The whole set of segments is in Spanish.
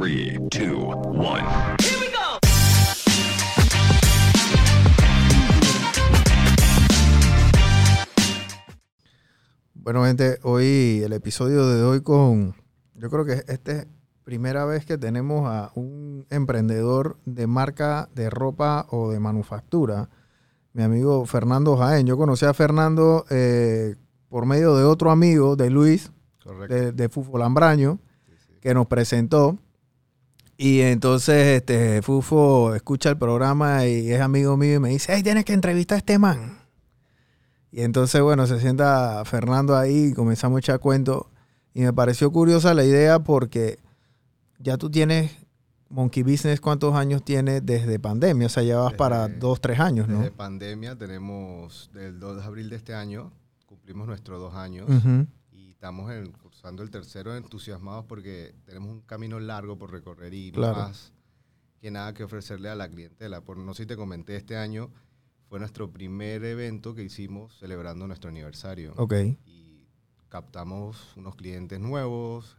3, 2, 1. Bueno, gente, hoy el episodio de hoy con, yo creo que esta es primera vez que tenemos a un emprendedor de marca de ropa o de manufactura, mi amigo Fernando Jaén. Yo conocí a Fernando eh, por medio de otro amigo de Luis, de, de Fufo Lambraño, que nos presentó. Y entonces este, Fufo escucha el programa y es amigo mío y me dice, hey, tienes que entrevistar a este man. Y entonces, bueno, se sienta Fernando ahí y comenzamos a echar cuento. Y me pareció curiosa la idea porque ya tú tienes Monkey Business, ¿cuántos años tienes desde pandemia? O sea, ya vas Desde- para dos, tres años, ¿no? Desde pandemia tenemos, del 2 de abril de este año, cumplimos nuestros dos años y estamos en- cursando el tercero entusiasmados porque tenemos un camino largo por recorrer y Claro. más que nada que ofrecerle a la clientela. Por no sé si te comenté, este año fue nuestro primer evento que hicimos celebrando nuestro aniversario. Ok. Y captamos unos clientes nuevos,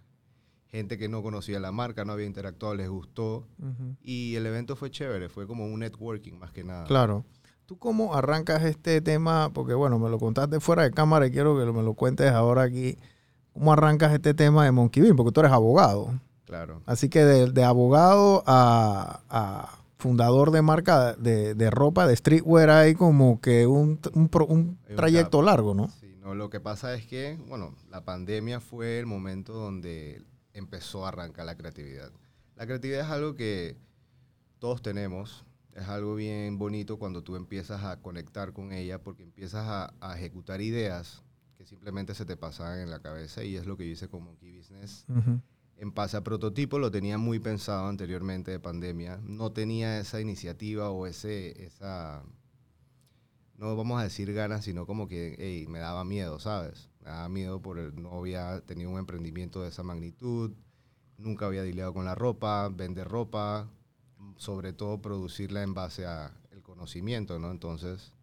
gente que no conocía la marca, no había interactuado, les gustó. Ujú. Y el evento fue chévere, fue como un networking más que nada. Claro. ¿Tú cómo arrancas este tema? Porque bueno, me lo contaste fuera de cámara y quiero que me lo cuentes ahora aquí. ¿Cómo arrancas este tema de Monkey Bean? Porque tú eres abogado. Claro. Así que de, de abogado a, a fundador de marca de, de ropa, de streetwear, hay como que un, un un trayecto largo, ¿no? Sí, no, lo que pasa es que, bueno, la pandemia fue el momento donde empezó a arrancar la creatividad. La creatividad es algo que todos tenemos, es algo bien bonito cuando tú empiezas a conectar con ella porque empiezas a, a ejecutar ideas que simplemente se te pasaban en la cabeza y es lo que yo hice con Monkey Business. En base a prototipo lo tenía muy pensado anteriormente de pandemia. No tenía esa iniciativa o ese, esa, no vamos a decir ganas, sino como que ey, me daba miedo, ¿sabes? Me daba miedo por el, no había tenido un emprendimiento de esa magnitud, nunca había dileado con la ropa, vender ropa, sobre todo producirla en base a el conocimiento, ¿no? Entonces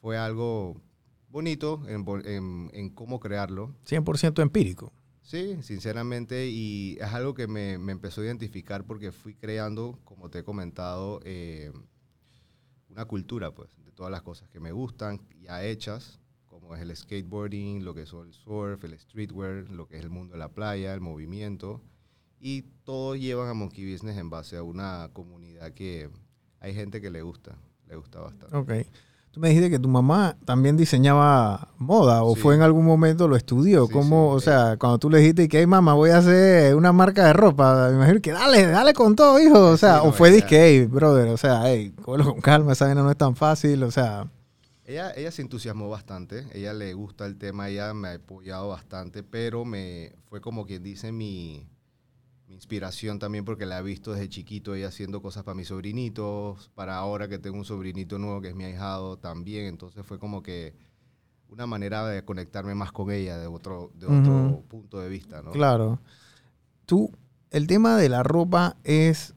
fue algo bonito en, en- en cómo crearlo. 100% empírico. Sí, sinceramente, y es algo que me, me empezó a identificar porque fui creando, como te he comentado, eh, una cultura, pues, de todas las cosas que me gustan, ya hechas, como es el skateboarding, lo que es el surf, el streetwear, lo que es el mundo de la playa, el movimiento, y todos llevan a Monkey Business en base a una comunidad que hay gente que le gusta, le gusta bastante. Ok. Tú me dijiste que tu mamá también diseñaba moda o Sí. fue en algún momento lo estudió. Sí, ¿Cómo, sí. o sea, cuando tú le dijiste que, hey, mamá, voy a hacer una marca de ropa, me imagino que dale, dale con todo, hijo. O sea, o fue disque, hey, brother, o sea, hey, con calma, esa vaina no es tan fácil, o sea, Ella, ella se entusiasmó bastante, ella le gusta el tema, ella me ha apoyado bastante, pero me fue como quien dice mi, mi inspiración también porque la he visto desde chiquito, ella haciendo cosas para mis sobrinitos, para ahora que tengo un sobrinito nuevo que es mi ahijado también, entonces fue como que una manera de conectarme más con ella de otro, de otro punto de vista, ¿no? claro. Tú, el tema de la ropa es,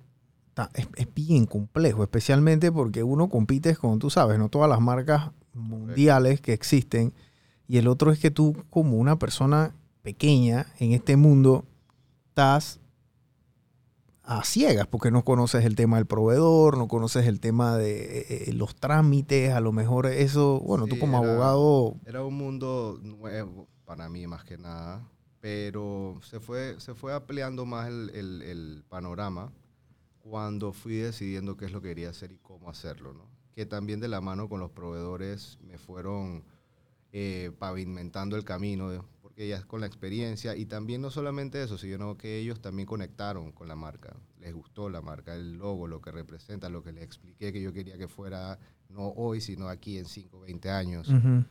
es, es bien complejo, especialmente porque uno compite con, tú sabes, no todas las marcas mundiales que existen. Y el otro es que tú, como una persona pequeña en este mundo, estás a ciegas porque no conoces el tema del proveedor, no conoces el tema de eh, eh, los trámites, a lo mejor eso, bueno, tú como era- abogado, Era un mundo nuevo para mí más que nada, pero se fue, se fue ampliando más el, el- el panorama cuando fui decidiendo qué es lo que quería hacer y cómo hacerlo, ¿no? Que también de la mano con los proveedores me fueron eh, pavimentando el camino, de- porque ya con la experiencia y también no solamente eso, sino que ellos también conectaron con la marca, les gustó la marca, el logo, lo que representa, lo que les expliqué que yo quería que fuera no hoy, sino aquí en 5, 20 años. ujú,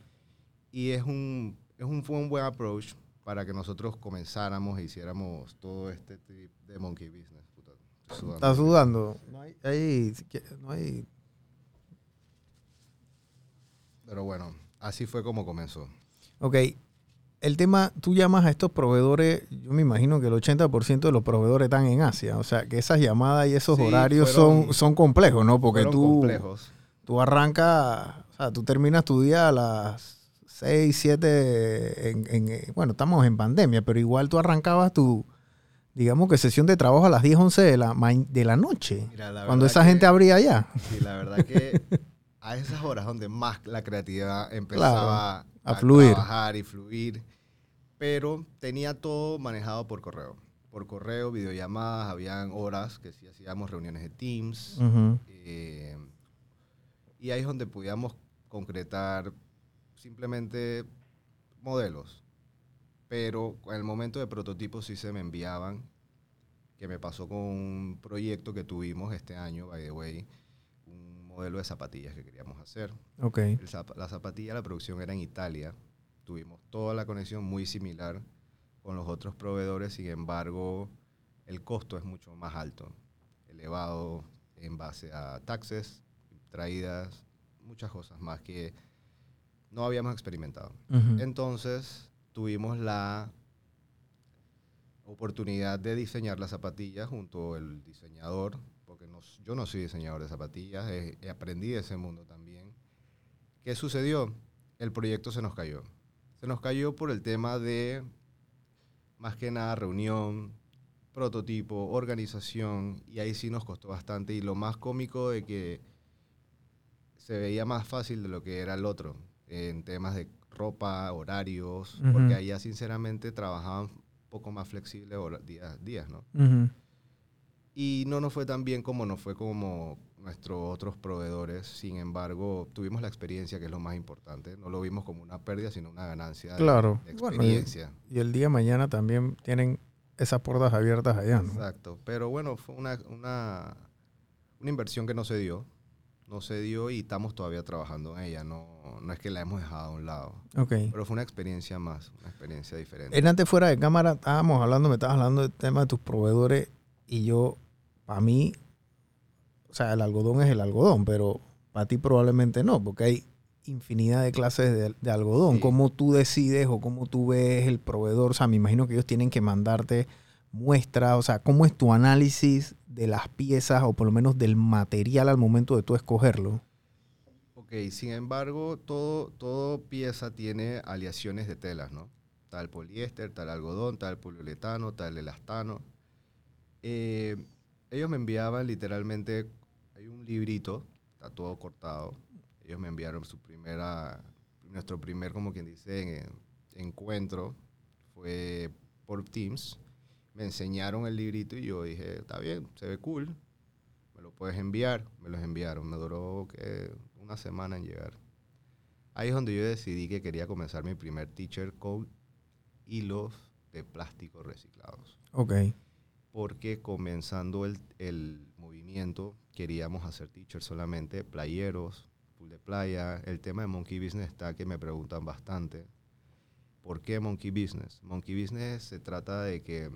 Y es un, es un, fue un buen approach para que nosotros comenzáramos e hiciéramos todo este trip de monkey business. Puta, sudando. estás sudando. No hay, hay- no hay Pero bueno, así fue como comenzó. Ok, el tema, tú llamas a estos proveedores, yo me imagino que el 80% de los proveedores están en Asia, o sea, que esas llamadas y esos Sí, horarios fueron- son, son complejos, ¿no? Porque tú, complejos. tú arrancas, o sea, tú terminas tu día a las 6, 7, en, en- eh, bueno, estamos en pandemia, pero igual tú arrancabas tu, digamos que sesión de trabajo a las 10, 11 de la, de la noche. Mira, la Cuando esa gente abría ya. Sí, la verdad que a esas horas donde más la creatividad empezaba a fluir. trabajar y fluir, pero tenía todo manejado por correo. Por correo, videollamadas, habían horas que sí hacíamos reuniones de Teams. Ujú. eh, y ahí es donde podíamos concretar simplemente modelos. Pero en el momento de prototipos sí se me enviaban, que me pasó con un proyecto que tuvimos este año, by the way, un modelo de zapatillas que queríamos hacer. Ok. El la zapatilla, la producción era en Italia. Tuvimos toda la conexión muy similar con los otros proveedores, sin embargo, el costo es mucho más alto, elevado en base a taxes, traídas, muchas cosas más que no habíamos experimentado. Entonces tuvimos la oportunidad de diseñar las zapatillas junto al diseñador, porque no- yo no soy diseñador de zapatillas, eh, aprendí de ese mundo también. ¿Qué sucedió? El proyecto se nos cayó. Se nos cayó por el tema de, más que nada, reunión, prototipo, organización, y ahí sí nos costó bastante. Y lo más cómico de que se veía más fácil de lo que era el otro, en temas de ropa, horarios, Ujú. porque allá sinceramente trabajaban un poco más flexible días, días, ¿no? Y no nos fue tan bien como nos fue como nuestros otros proveedores. Sin embargo, tuvimos la experiencia, que es lo más importante. No lo vimos como una pérdida, sino una ganancia de- Claro. de, Bueno, y- experiencia. Y el día de mañana también tienen esas puertas abiertas allá, ¿no? Exacto. Pero bueno, fue una, una, una inversión que no se dio. No se dio y estamos todavía trabajando en ella. No, no es que la hemos dejado a un lado. Ok. Pero fue una experiencia más, una experiencia diferente. En antes fuera de cámara estábamos hablando, me estabas hablando del tema de tus proveedores y yo, para mí, o sea, el algodón es el algodón, pero para ti probablemente no, porque hay infinidad de clases de, de algodón. Sí. ¿Cómo tú decides o cómo tú ves el proveedor? O sea, me imagino que ellos tienen que mandarte muestras, o sea, ¿cómo es tu análisis de las piezas o por lo menos del material al momento de tú escogerlo? Ok, sin embargo, todo, todo pieza tiene aleaciones de telas, ¿no? Tal poliéster, tal algodón, tal poliuretano, tal elastano. Eh, ellos me enviaban literalmente, hay un librito, está todo cortado. Ellos me enviaron su primera, nuestro primer, como quien dice, en- encuentro, fue por Teams. Me enseñaron el librito y yo dije, está bien, se ve cool, me lo puedes enviar. Me los enviaron. Me duró ¿qué? una semana en llegar. Ahí es donde yo decidí que quería comenzar mi primer teacher con hilos de plástico reciclados. Ok. Porque comenzando el, el movimiento queríamos hacer teachers solamente, playeros, full de playa. El tema de Monkey Business está que me preguntan bastante. ¿Por qué Monkey Business? Monkey Business se trata de que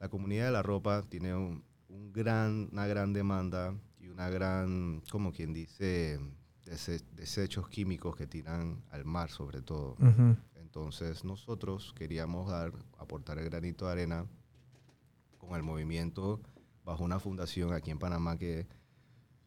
la comunidad de la ropa tiene un, un gran, una gran demanda y una gran, como quien dice, dese- desechos químicos que tiran al mar sobre todo. Entonces nosotros queríamos dar, aportar el granito de arena con el movimiento bajo una fundación aquí en Panamá que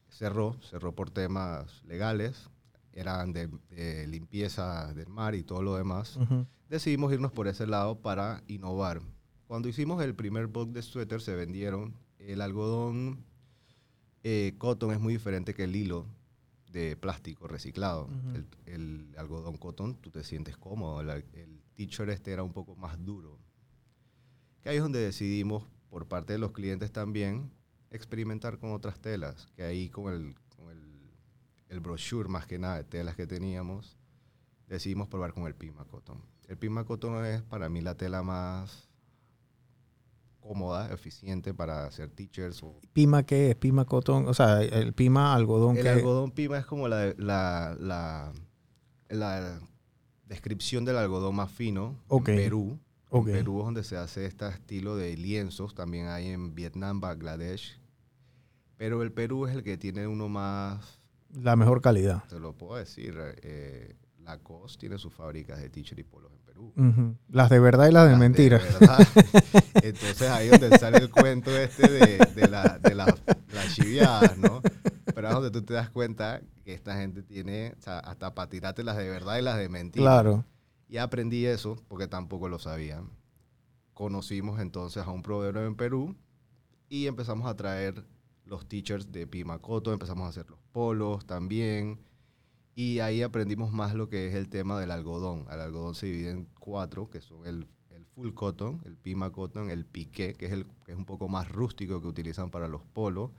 cerró, cerró por temas legales, eran de, de limpieza del mar y todo lo demás. Ujú. Decidimos irnos por ese lado para innovar. Cuando hicimos el primer book de suéter se vendieron. El algodón eh, cotton es muy diferente que el hilo de plástico reciclado. Ujú. el, el algodón cotton tú te sientes cómodo. El, el t-shirt este era un poco más duro. Que ahí es donde decidimos, por parte de los clientes también, experimentar con otras telas. Que ahí con el, con el, el brochure más que nada de telas que teníamos, decidimos probar con el Pima Cotton. El Pima Cotton es para mí la tela más cómoda, eficiente para hacer teachers o ¿Pima qué es? ¿Pima cotón? O sea, el pima algodón el que algodón pima es como la, la, la, la descripción del algodón más fino Ok. en Perú. Ok. En Perú es donde se hace este estilo de lienzos. También hay en Vietnam, Bangladesh. Pero el Perú es el que tiene uno más, la mejor calidad. te lo puedo decir, eh, Lacoste tiene sus fábricas de t-shirt y polos en Perú. Las de verdad y las de Las mentira. verdad. Entonces ahí es donde sale el cuento este de, de, la- de la- las chiviadas, ¿no? Pero es donde tú te das cuenta que esta gente tiene, o sea, hasta para tirarte las de verdad y las de mentira. Claro. Y aprendí eso, porque tampoco lo sabía, conocimos entonces a un proveedor en Perú y empezamos a traer los teachers de Pimacoto, empezamos a hacer los polos también. Y ahí aprendimos más lo que es el tema del algodón. El algodón se divide en cuatro, que son el, el full cotton, el pima cotton, el piqué, que es, el, que es un poco más rústico que utilizan para los polos.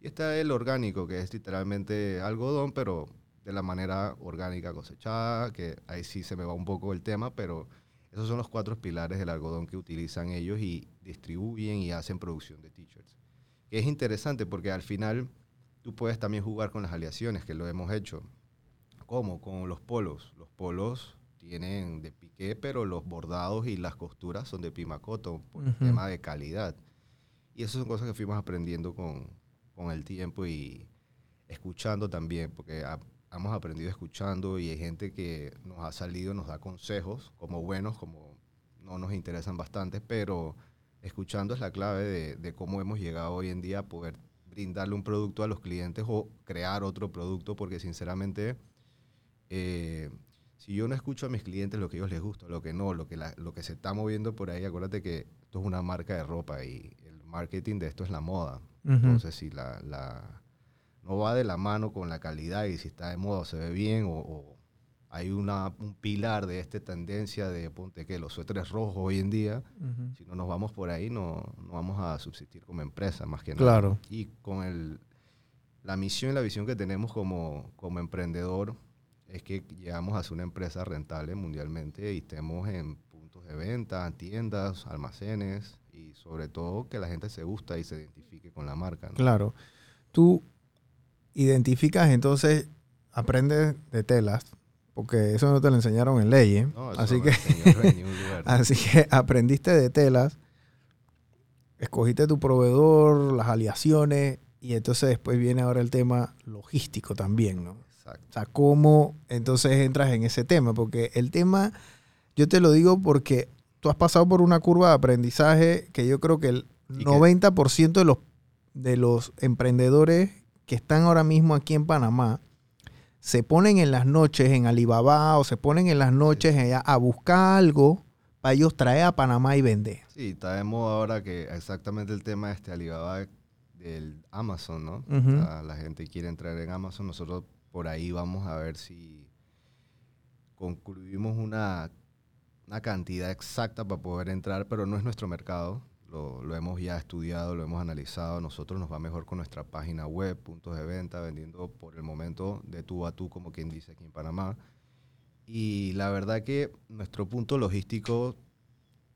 Y está el orgánico, que es literalmente algodón, pero de la manera orgánica cosechada, que ahí sí se me va un poco el tema, pero esos son los cuatro pilares del algodón que utilizan ellos y distribuyen y hacen producción de t-shirts. Que es interesante porque al final tú puedes también jugar con las aleaciones, que lo hemos hecho. ¿Cómo? Con los polos. Los polos tienen de piqué, pero los bordados y las costuras son de pimacoto, por el Ujú. tema de calidad. Y esas son cosas que fuimos aprendiendo con, con el tiempo y escuchando también, porque ha- hemos aprendido escuchando y hay gente que nos ha salido, nos da consejos, como buenos, como no nos interesan bastante, pero escuchando es la clave de, de cómo hemos llegado hoy en día a poder brindarle un producto a los clientes o crear otro producto, porque sinceramente, eh, si yo no escucho a mis clientes lo que a ellos les gusta, lo que no, lo que, la- lo que se está moviendo por ahí, acuérdate que esto es una marca de ropa y el marketing de esto es la moda. Entonces, si la, la- no va de la mano con la calidad y si está de moda o se ve bien o, o hay una, un pilar de esta tendencia de, ponte que los suéteres rojos hoy en día, si no nos vamos por ahí, no, no vamos a subsistir como empresa, más que Claro. nada. Y con el, la misión y la visión que tenemos como, como emprendedor es que llegamos a ser una empresa rentable mundialmente y estemos en puntos de venta, tiendas, almacenes y sobre todo que la gente se gusta y se identifique con la marca. ¿no? Claro. Tú identificas entonces, aprendes de telas, porque eso no te lo enseñaron en ley. No, eso Así no que en. Así que aprendiste de telas, escogiste tu proveedor, las aliaciones, y entonces después viene ahora el tema logístico también, ¿no? Exacto. O sea, cómo entonces entras en ese tema, porque el tema, yo te lo digo porque tú has pasado por una curva de aprendizaje que yo creo que el Y que- 90% de los, de los emprendedores que están ahora mismo aquí en Panamá se ponen en las noches en Alibaba o se ponen en las noches allá a buscar algo para ellos traer a Panamá y vender. Sí, está de moda ahora que exactamente el tema de este Alibaba del Amazon, ¿no? O sea, la gente quiere entrar en Amazon, nosotros por ahí vamos a ver si concluimos una, una cantidad exacta para poder entrar, pero no es nuestro mercado. Lo, lo hemos ya estudiado, lo hemos analizado. Nosotros nos va mejor con nuestra página web, puntos de venta, vendiendo por el momento de tú a tú, como quien dice aquí en Panamá. Y la verdad que nuestro punto logístico,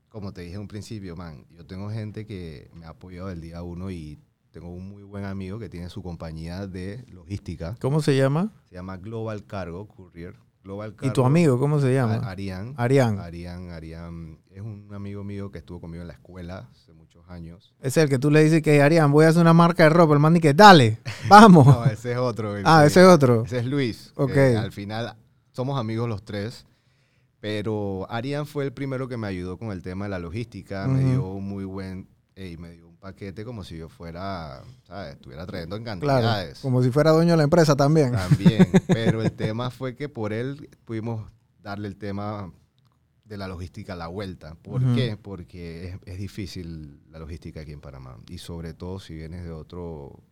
como te dije en un principio, man, yo tengo gente que me ha apoyado del día uno y tengo un muy buen amigo que tiene su compañía de logística. ¿Cómo se llama? Se llama Global Cargo Courier. Global ¿Y tu Cargo, amigo cómo se llama? Arián. Arián. Arián, Arián. Es un amigo mío que estuvo conmigo en la escuela hace muchos años. Es el que tú le dices que, Arián, voy a hacer una marca de ropa. El man dice, dale, vamos. No, ese es otro. ah, que- ese es otro. Ese es Luis. que Ok. al final somos amigos los tres. Pero Arián fue el primero que me ayudó con el tema de la logística. Me dio un muy buen. ey, me dio un paquete como si yo fuera. ¿Sabes? Estuviera trayendo en Claro, cantidades. como si fuera dueño de la empresa también. También. Pero el tema fue que por él pudimos darle el tema de la logística a la vuelta. ¿Por qué? Porque es, es difícil la logística aquí en Panamá. Y sobre todo si vienes de otro,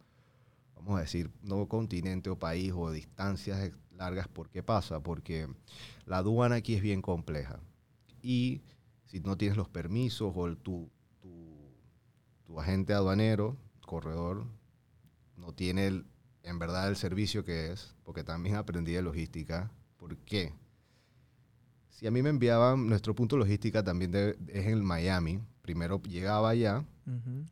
vamos a decir, no continente o país o distancias largas. ¿Por qué pasa? Porque la aduana aquí es bien compleja. Y si no tienes los permisos o el- tu, tu, tu agente aduanero, corredor, no tiene el- en verdad el servicio que es, porque también aprendí de logística. ¿Por qué? Si a mí me enviaban, nuestro punto logística también de- es en Miami. Primero llegaba allá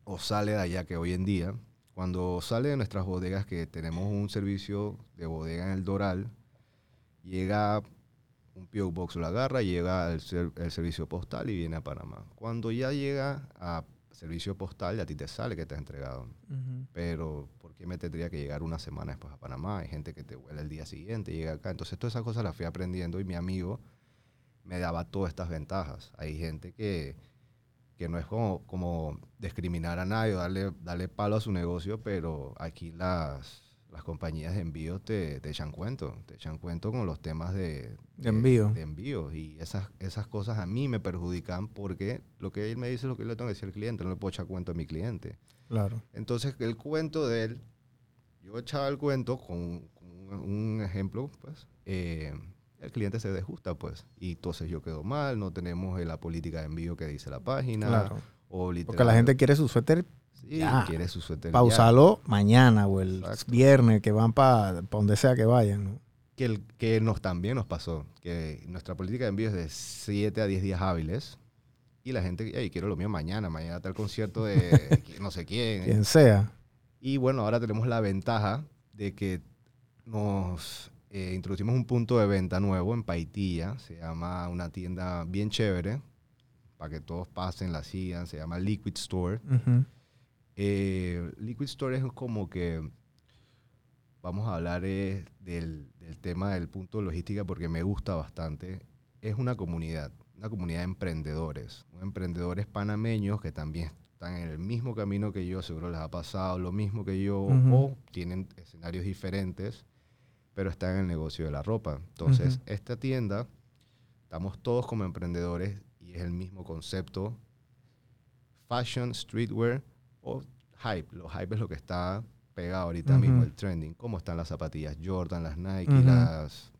o sale de allá, que hoy en día, cuando sale de nuestras bodegas, que tenemos un servicio de bodega en el Doral, llega un P.O. Box lo agarra, llega el, ser- el servicio postal y viene a Panamá. Cuando ya llega a servicio postal, a ti te sale que te ha entregado. Pero, ¿por qué me tendría que llegar una semana después a Panamá? Hay gente que te vuela el día siguiente, llega acá. Entonces, todas esas cosas las fui aprendiendo y mi amigo me daba todas estas ventajas. Hay gente que, que no es como, como discriminar a nadie o darle, darle palo a su negocio, pero aquí las, las compañías de envío te, te echan cuento, te echan cuento con los temas de, De envío. de envío. Y esas, esas cosas a mí me perjudican porque lo que él me dice es lo que yo le tengo que decir al cliente, no le puedo echar cuento a mi cliente. Claro. Entonces, el cuento de él, yo echaba el cuento con, con un, un ejemplo, pues, eh, el cliente se desjusta, pues, y entonces yo quedo mal, no tenemos eh, la política de envío que dice la página, Claro. o Porque la gente quiere su suéter sí, ya. quiere su suéter para usarlo mañana o el Exacto. viernes que van para donde sea que vayan. ¿no? Que, el- que nos también nos pasó, que nuestra política de envío es de 7 a 10 días hábiles, y la gente, hey, quiero lo mío mañana, mañana está el concierto de no sé quién, Quien sea. Y bueno, ahora tenemos la ventaja de que nos eh, introducimos un punto de venta nuevo en Paitilla. Se llama una tienda bien chévere, para que todos pasen, la sigan. Se llama Liquid Store. Ujú. Eh, Liquid Store es como que, vamos a hablar eh, del, del tema del punto de logística porque me gusta bastante. Es una comunidad, una comunidad de emprendedores, emprendedores panameños que también están en el mismo camino que yo, seguro les ha pasado lo mismo que yo, Ujú. o tienen escenarios diferentes, pero están en el negocio de la ropa. Entonces, Ujú. esta tienda, estamos todos como emprendedores y es el mismo concepto. Fashion, streetwear o hype. Los hype es lo que está pegado ahorita mismo, Ujú. el trending. ¿Cómo están las zapatillas Jordan, las Nike, Ujú. las...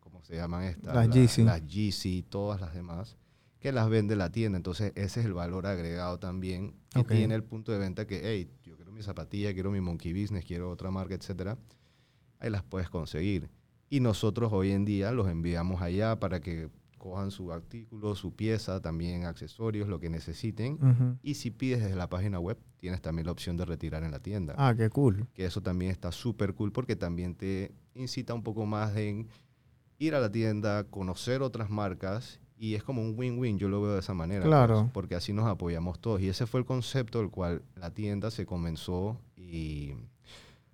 ¿Cómo se llaman estas? Las La- Yeezy. Las Yeezy, todas las demás, que las vende la tienda. Entonces, ese es el valor agregado también que Ok. tiene el punto de venta que, hey, yo quiero mi zapatilla, quiero mi Monkey Business, quiero otra marca, etcétera. Ahí las puedes conseguir. Y nosotros hoy en día los enviamos allá para que cojan su artículo, su pieza, también accesorios, lo que necesiten. Ujú. Y si pides desde la página web, tienes también la opción de retirar en la tienda. Ah, qué cool. Que eso también está súper cool porque también te incita un poco más en ir a la tienda, conocer otras marcas y es como un win-win, yo lo veo de esa manera. Claro. pues, porque así nos apoyamos todos. Y ese fue el concepto del cual la tienda se comenzó y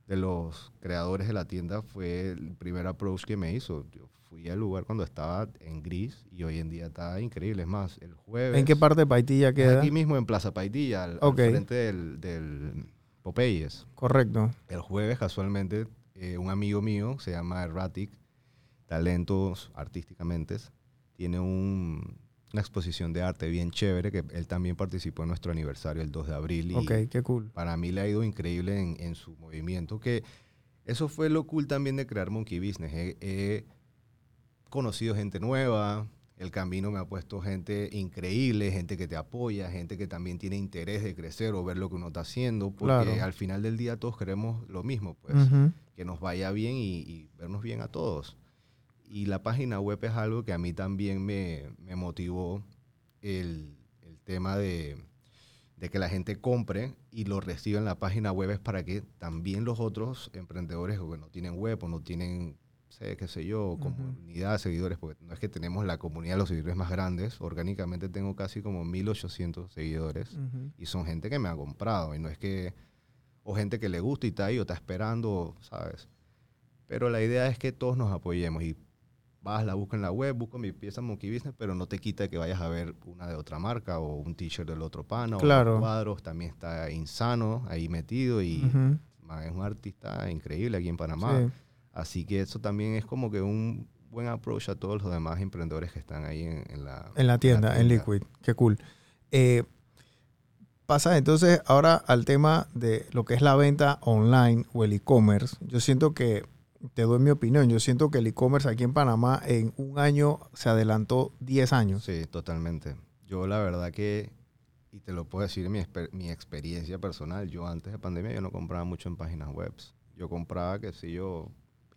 de los creadores de la tienda fue el primer approach que me hizo. Yo fui al lugar cuando estaba en gris y hoy en día está increíble. Es más, el jueves... ¿En qué parte de Paitilla queda? Aquí mismo en Plaza Paitilla, al, frente del, del Popeyes. Correcto. El jueves, casualmente, eh, un amigo mío, se llama Erratic, talentos artísticamente, tiene un- una exposición de arte bien chévere, que él también participó en nuestro aniversario el 2 de abril. Y Ok, qué cool. para mí le ha ido increíble en, en su movimiento, que eso fue lo cool también de crear Monkey Business. He, he conocido gente nueva, el camino me ha puesto gente increíble, gente que te apoya, gente que también tiene interés de crecer o ver lo que uno está haciendo, porque Claro. al final del día todos queremos lo mismo, pues, que nos vaya bien y, y vernos bien a todos. Y la página web es algo que a mí también me, me motivó el, el tema de, de que la gente compre y lo reciba en la página web es para que también los otros emprendedores o que no tienen web o no tienen, sé, qué sé yo, comunidad de seguidores, porque no es que tenemos la comunidad de los seguidores más grandes, orgánicamente tengo casi como 1800 seguidores Ujú. y son gente que me ha comprado y no es que o gente que le gusta y está ahí o está esperando, ¿sabes? Pero la idea es que todos nos apoyemos y vas, la buscas en la web, busco mi pieza Monkey Business, pero no te quita que vayas a ver una de otra marca o un t-shirt del otro pana Claro. o cuadros, también está Insano ahí metido y man, es un artista increíble aquí en Panamá. Sí. Así que eso también es como que un buen approach a todos los demás emprendedores que están ahí en, en la, En la tienda, en Liquid. Qué cool. Eh, pasa entonces ahora al tema de lo que es la venta online o el e-commerce. Yo siento que, te doy mi opinión, yo siento que el e-commerce aquí en Panamá en un año se adelantó 10 años. Sí, totalmente. Yo la verdad que, y te lo puedo decir mi, exper- mi experiencia personal, yo antes de pandemia yo no compraba mucho en páginas web. Yo compraba, qué sé yo,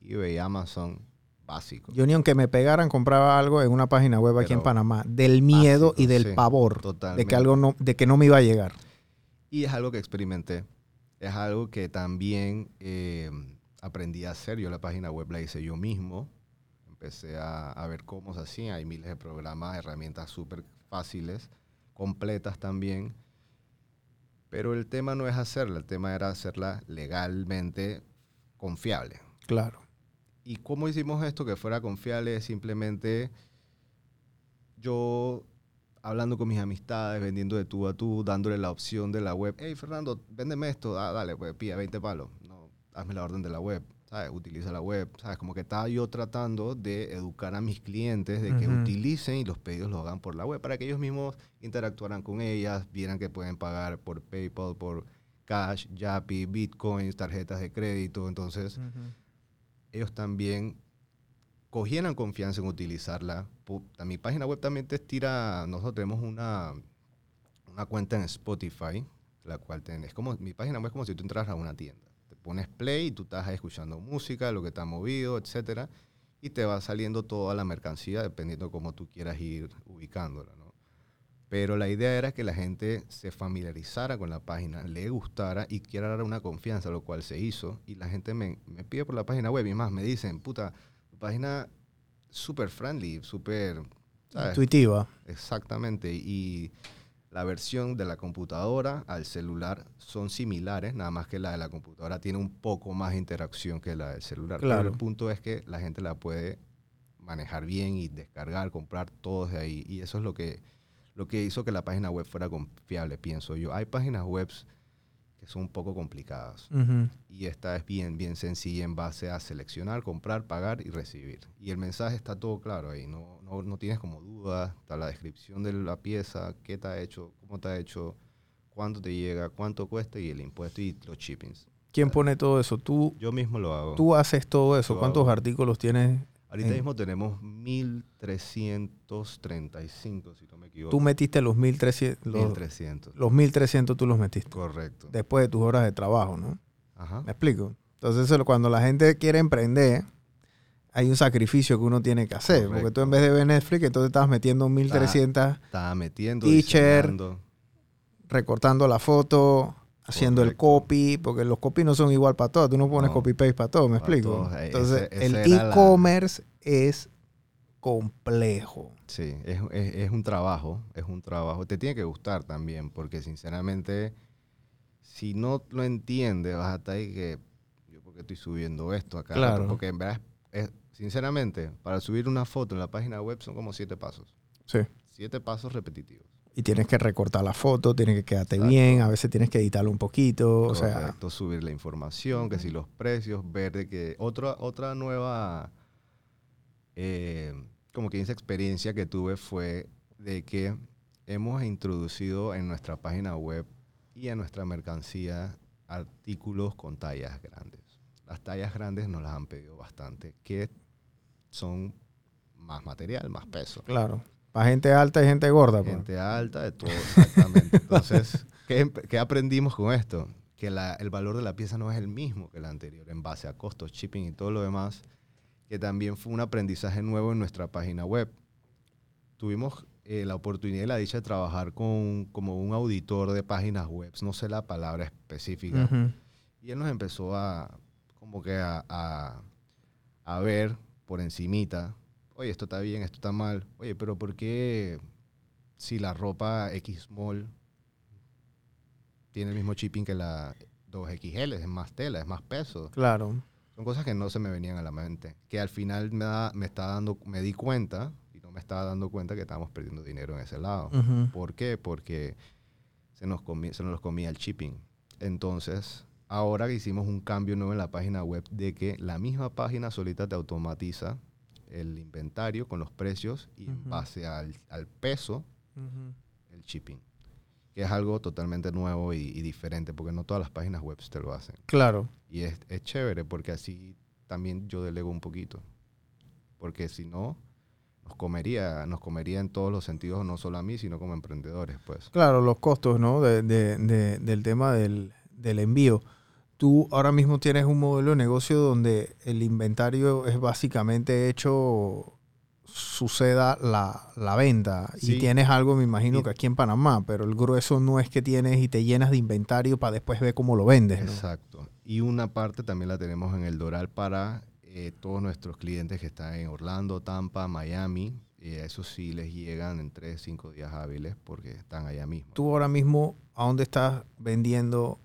eBay, Amazon, básico. Yo ni aunque me pegaran compraba algo en una página web aquí en Panamá, del miedo básico, y del sí, pavor de que algo no, de que no me iba a llegar. Y es algo que experimenté. Es algo que también eh, aprendí a hacer. Yo la página web la hice yo mismo. Empecé a, a ver cómo se hacía. Hay miles de programas, herramientas súper fáciles, completas también. Pero el tema no es hacerla, el tema era hacerla legalmente confiable. Claro. ¿Y cómo hicimos esto que fuera confiable? Simplemente yo hablando con mis amistades, vendiendo de tú a tú, dándole la opción de la web. Hey, Fernando, véndeme esto. Ah, dale, pues pilla 20 palos. Hazme la orden de la web, ¿sabes? Utiliza la web, ¿sabes? Como que estaba yo tratando de educar a mis clientes de que utilicen y los pedidos los hagan por la web para que ellos mismos interactuaran con ellas, vieran que pueden pagar por PayPal, por Cash, Yapi, Bitcoins, tarjetas de crédito. Entonces, ellos también cogieran confianza en utilizarla. A Mi página web también te estira, nosotros tenemos una, una cuenta en Spotify, la cual tenés como, mi página web es como si tú entras a una tienda. Pones play y tú estás escuchando música, lo que está movido, etcétera, y te va saliendo toda la mercancía dependiendo de cómo tú quieras ir ubicándola, ¿no? Pero la idea era que la gente se familiarizara con la página, le gustara y quiera dar una confianza, lo cual se hizo. Y la gente me, me pide por la página web y más, me dicen, puta, tu página súper friendly, súper... Intuitiva. Exactamente. Y la versión de la computadora al celular son similares, nada más que la de la computadora tiene un poco más interacción que la del celular. Claro. Pero el punto es que la gente la puede manejar bien y descargar, comprar todos de ahí. Y eso es lo que, lo que hizo que la página web fuera confiable, pienso yo. Hay páginas web que son un poco complicadas. Y esta es bien, bien sencilla en base a seleccionar, comprar, pagar y recibir. Y el mensaje está todo claro ahí, no, no, no tienes como dudas, está la descripción de la pieza, qué te ha hecho, cómo te ha hecho, cuánto te llega, cuánto cuesta y el impuesto y los shippings. ¿Quién pone todo eso? ¿Tú, Yo mismo lo hago. tú haces todo eso? ¿Cuántos hago. artículos tienes? Ahorita en- mismo tenemos 1335, si no me equivoco. Tú metiste los 1300. Los, 1300. los 1300 tú los metiste. Correcto. Después de tus horas de trabajo, ¿no? Ajá. ¿Me explico? Entonces, cuando la gente quiere emprender, hay un sacrificio que uno tiene que hacer. Porque tú en vez de ver Netflix, entonces estabas metiendo 1300, Estaba metiendo, Teacher. recortando la foto, haciendo el copy, porque los copy no son igual para todos. Tú no pones No, copy-paste para todo, ¿me para explico? todos. Eh, Entonces, ese- el la- e-commerce es complejo. Sí, es, es- es un trabajo, es un trabajo. Te tiene que gustar también, porque sinceramente, si no lo entiendes, vas a estar ahí que, yo por qué estoy subiendo esto acá. Claro. Porque en verdad, es- sinceramente, para subir una foto en la página web son como siete pasos. Sí. Siete pasos repetitivos. Y tienes que recortar la foto, tienes que quedarte Exacto. bien, a veces tienes que editarlo un poquito, o sea, subir la información, que si los precios, ver de que otra, otra nueva, eh, como que esa experiencia que tuve fue de que hemos introducido en nuestra página web y en nuestra mercancía artículos con tallas grandes. Las tallas grandes nos las han pedido bastante, que son más material, más peso. claro. Para gente alta y gente gorda. pues. Gente alta, de todo, exactamente. Entonces, ¿qué, qué aprendimos con esto? Que la- el valor de la pieza no es el mismo que la anterior en base a costos, shipping y todo lo demás, que también fue un aprendizaje nuevo en nuestra página web. Tuvimos eh, la oportunidad y la dicha de trabajar con como un auditor de páginas web, no sé la palabra específica, Ujú. y él nos empezó a, como que a, a, a ver por encimita, oye, esto está bien, esto está mal, oye, pero ¿por qué si la ropa X small tiene el mismo shipping que la 2XL, es más tela, es más peso? Claro. Son cosas que no se me venían a la mente, que al final me, da- me, está dando, me di cuenta, y no me estaba dando cuenta que estábamos perdiendo dinero en ese lado. ¿Por qué? Porque se nos, comía, se nos los comía el shipping. Entonces, ahora que hicimos un cambio nuevo en la página web de que la misma página solita te automatiza el inventario con los precios y en base al, al peso, el shipping. Que es algo totalmente nuevo y, y diferente, porque no todas las páginas web te lo hacen. Claro. Y es, es chévere porque así también yo delego un poquito. Porque si no, nos comería, nos comería en todos los sentidos, no solo a mí, sino como emprendedores, pues. Claro, los costos, ¿no? De, de- de- del tema del, del envío. Tú ahora mismo tienes un modelo de negocio donde el inventario es básicamente hecho, suceda la, la venta. Y Sí. tienes algo, me imagino Y- que aquí en Panamá, pero el grueso no es que tienes y te llenas de inventario para después ver cómo lo vendes, ¿no? Exacto. Y una parte también la tenemos en el Doral para eh, todos nuestros clientes que están en Orlando, Tampa, Miami. Y a eso sí les llegan en 3, 5 días hábiles porque están allá mismo. Tú ahora mismo, ¿a dónde estás vendiendo?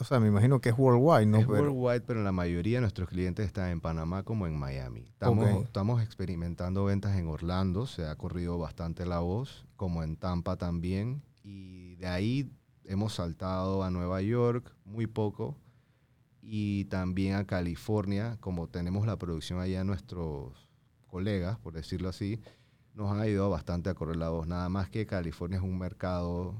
O sea, me imagino que es worldwide, ¿no? es Pero- worldwide, pero la mayoría de nuestros clientes están en Panamá como en Miami. Estamos, estamos experimentando ventas en Orlando, se ha corrido bastante la voz, como en Tampa también. Y de ahí hemos saltado a Nueva York muy poco y también a California, como tenemos la producción allá nuestros colegas, por decirlo así, nos han ayudado bastante a correr la voz. Nada más que California es un mercado,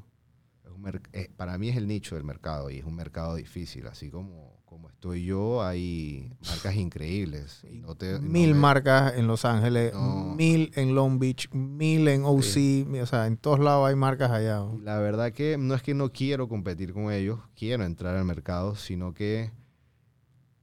un eh, para mí es el nicho del mercado y es un mercado difícil, así como, como estoy yo, hay marcas increíbles. Y no te- no Mil me- marcas en Los Ángeles, No. mil en Long Beach, mil en OC, o sea, en todos lados hay marcas allá. La verdad que no es que no quiero competir con ellos, quiero entrar al mercado, sino que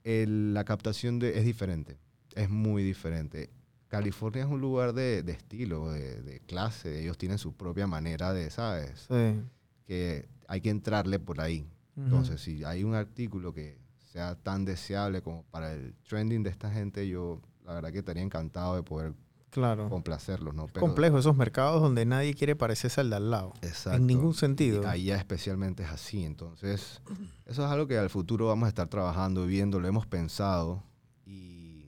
el- la captación de, es diferente, es muy diferente. California es un lugar de, de estilo, de, de clase, ellos tienen su propia manera de, ¿sabes? Sí. Que hay que entrarle por ahí. Ujú. Entonces, si hay un artículo que sea tan deseable como para el trending de esta gente, yo la verdad que estaría encantado de poder claro. complacerlos, ¿no? Es complejo esos mercados donde nadie quiere parecerse al de al lado. Exacto. En ningún sentido. Y Allá especialmente es así. Entonces, eso es algo que al futuro vamos a estar trabajando, viendo, lo hemos pensado y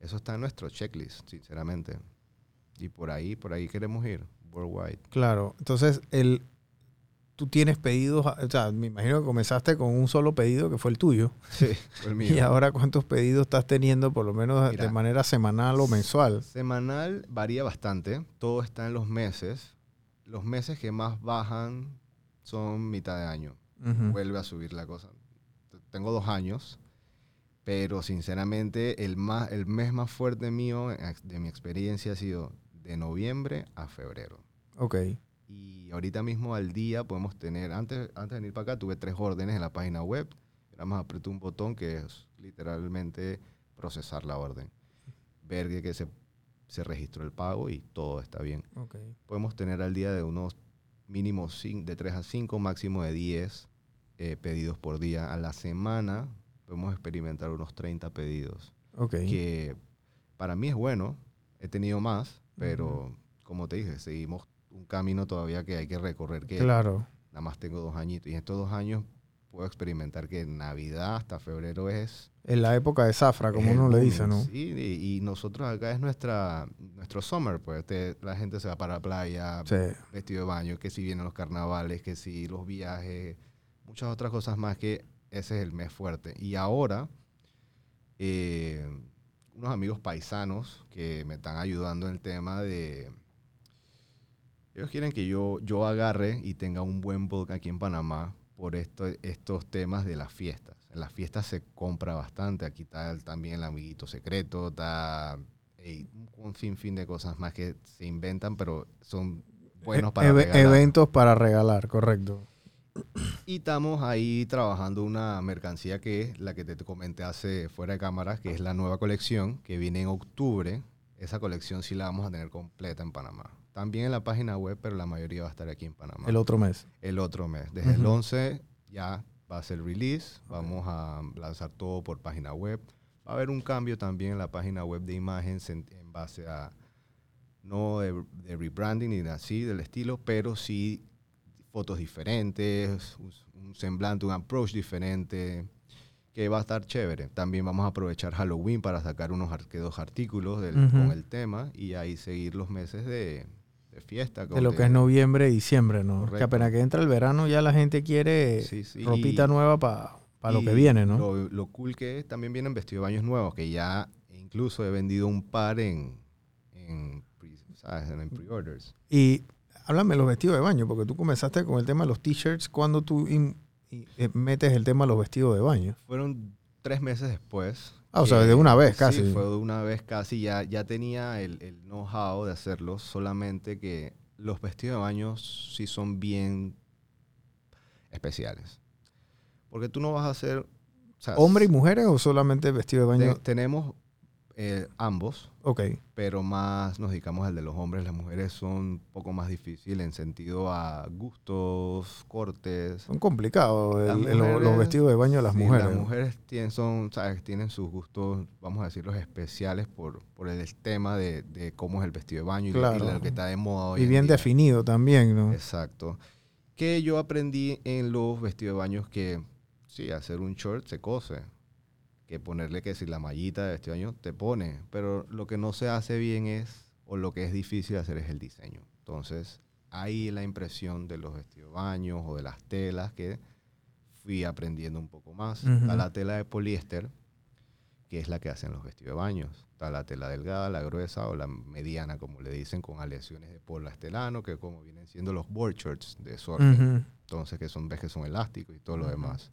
eso está en nuestro checklist, sinceramente. Y por ahí, por ahí queremos ir, worldwide. Claro. Entonces, el, tú tienes pedidos, o sea, me imagino que comenzaste con un solo pedido que fue el tuyo. Sí, fue el mío. Y ahora, ¿cuántos pedidos estás teniendo, por lo menos de manera semanal o mensual? Semanal varía bastante, todo está en los meses. Los meses que más bajan son mitad de año. Vuelve a subir la cosa. Tengo dos años, pero sinceramente el, más, el mes más fuerte mío de mi experiencia ha sido de noviembre a febrero. Ok. Y ahorita mismo al día podemos tener, antes, antes de venir para acá tuve tres órdenes en la página web. Nada más aprieto un botón que es literalmente procesar la orden. Ver que, que se, se registró el pago y todo está bien Ok. podemos tener al día de unos mínimos de 3 a 5, máximo de 10 eh, pedidos por día. A la semana podemos experimentar unos 30 pedidos, Ok. que para mí es bueno. He tenido más, pero como te dije, seguimos un camino todavía que hay que recorrer, que Claro. nada más tengo dos añitos. Y en estos dos años puedo experimentar que Navidad hasta febrero es En la época de zafra, como uno le dice, ¿no? Sí, y, y nosotros acá es nuestra nuestro summer, pues te- la gente se va para la playa, Sí. vestido de baño, que si vienen los carnavales, que si los viajes, muchas otras cosas más que ese es el mes fuerte. Y ahora, eh, unos amigos paisanos que me están ayudando en el tema de... Ellos quieren que yo, yo agarre y tenga un buen bulk aquí en Panamá por esto, estos temas de las fiestas. En las fiestas se compra bastante. Aquí está también el amiguito secreto, está ey, un sinfín de cosas más que se inventan, pero son buenos para regalar. eventos para regalar, correcto. Y estamos ahí trabajando una mercancía que es la que te comenté hace fuera de cámaras, que es la nueva colección que viene en octubre. Esa colección sí la vamos a tener completa en Panamá. También en la página web, pero la mayoría va a estar aquí en Panamá. El otro mes. El otro mes. Desde el Ujú. 11 ya va a ser release. Vamos a lanzar todo por página web. Va a haber un cambio también en la página web de imágenes en, en base a no de, de rebranding ni de así del estilo, pero sí fotos diferentes, un, un semblante, un approach diferente, que va a estar chévere. También vamos a aprovechar Halloween para sacar unos dos artículos del- con el tema y ahí seguir los meses de, de fiesta. De lo que es noviembre y diciembre, ¿no? Que apenas que entra el verano ya la gente quiere Sí, sí, ropita y- nueva para lo Y que viene, ¿no? Lo, lo cool que es, también vienen vestidos de baños nuevos, que ya incluso he vendido un par en, en, en pre-orders. Y háblame de los vestidos de baño, porque tú comenzaste con el tema de los t-shirts cuando tú in- y, eh, metes el tema de los vestidos de baño. Fueron tres meses después. Ah, o sea, de una vez sí, casi. fue de una vez casi. Ya, ya tenía el, el know-how de hacerlo, solamente que los vestidos de baño sí son bien especiales. Porque tú no vas a hacer... o sea, ¿Hombre y mujeres o solamente vestido de te- baño? tenemos eh, ambos, Ok, pero más nos dedicamos al de los hombres. Las mujeres son un poco más difíciles en sentido a gustos, cortes. son complicados el- Las el- los vestidos de baño de las Sí, mujeres. Las mujeres tienen, son, ¿sabes? tienen sus gustos, vamos a decirlos, especiales por, por el tema de, de cómo es el vestido de baño y, lo- y Claro. lo que está de moda hoy y en bien día. definido también, ¿no? Exacto. Que yo aprendí en los vestidos de baños que, sí, hacer un short se cose. Que ponerle que si la mallita de vestido de baño te pone. Pero lo que no se hace bien es, o lo que es difícil hacer es el diseño. Entonces, ahí la impresión de los vestidos baños o de las telas que fui aprendiendo un poco más. Ujú. Está la tela de poliéster, que es la que hacen los vestidos de baños. Está la tela delgada, la gruesa o la mediana, como le dicen, con aleaciones de polastelano, que como vienen siendo los board shorts de surfing. Ujú. Entonces, que son, ves que son elásticos y todo lo demás.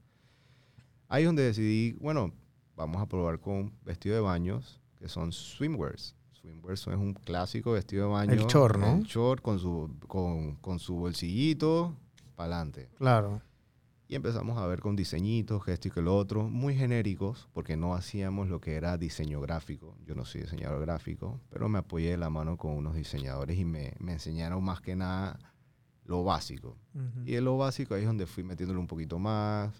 Ahí es donde decidí, bueno, vamos a probar con vestido de baños, que son swimwears. Swimwears es un clásico vestido de baño. El short, ¿no? El short con su, con, con su bolsillito, para adelante. Claro. Y empezamos a ver con diseñitos, que esto y que lo otro, muy genéricos, porque no hacíamos lo que era diseño gráfico. Yo no soy diseñador gráfico, pero me apoyé de la mano con unos diseñadores y me, me enseñaron más que nada lo básico. Ujú. Y en lo básico ahí es donde fui metiéndole un poquito más.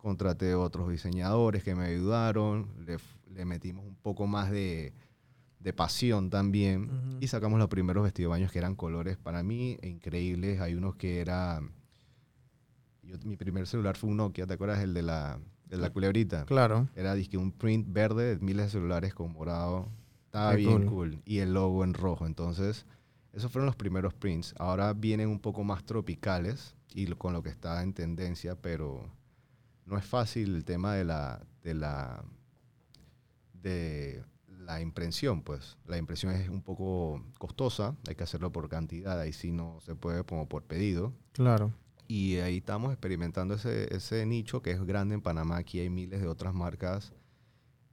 Contraté otros diseñadores que me ayudaron. Le, le metimos un poco más de, de pasión también. Ujú. Y sacamos los primeros vestidos de baños que eran colores para mí increíbles. Hay unos que era... yo- mi primer celular fue un Nokia, ¿te acuerdas? El de la, de la culebrita. Claro. Era dizque, un print verde de miles de celulares con morado. Estaba Qué bien cool. cool. Y el logo en rojo. Entonces, esos fueron los primeros prints. Ahora vienen un poco más tropicales y con lo que está en tendencia, pero no es fácil el tema de la, de la, de la impresión, pues. La impresión es un poco costosa, hay que hacerlo por cantidad, ahí sí no se puede como por pedido. Claro. Y ahí estamos experimentando ese, ese nicho que es grande en Panamá. Aquí hay miles de otras marcas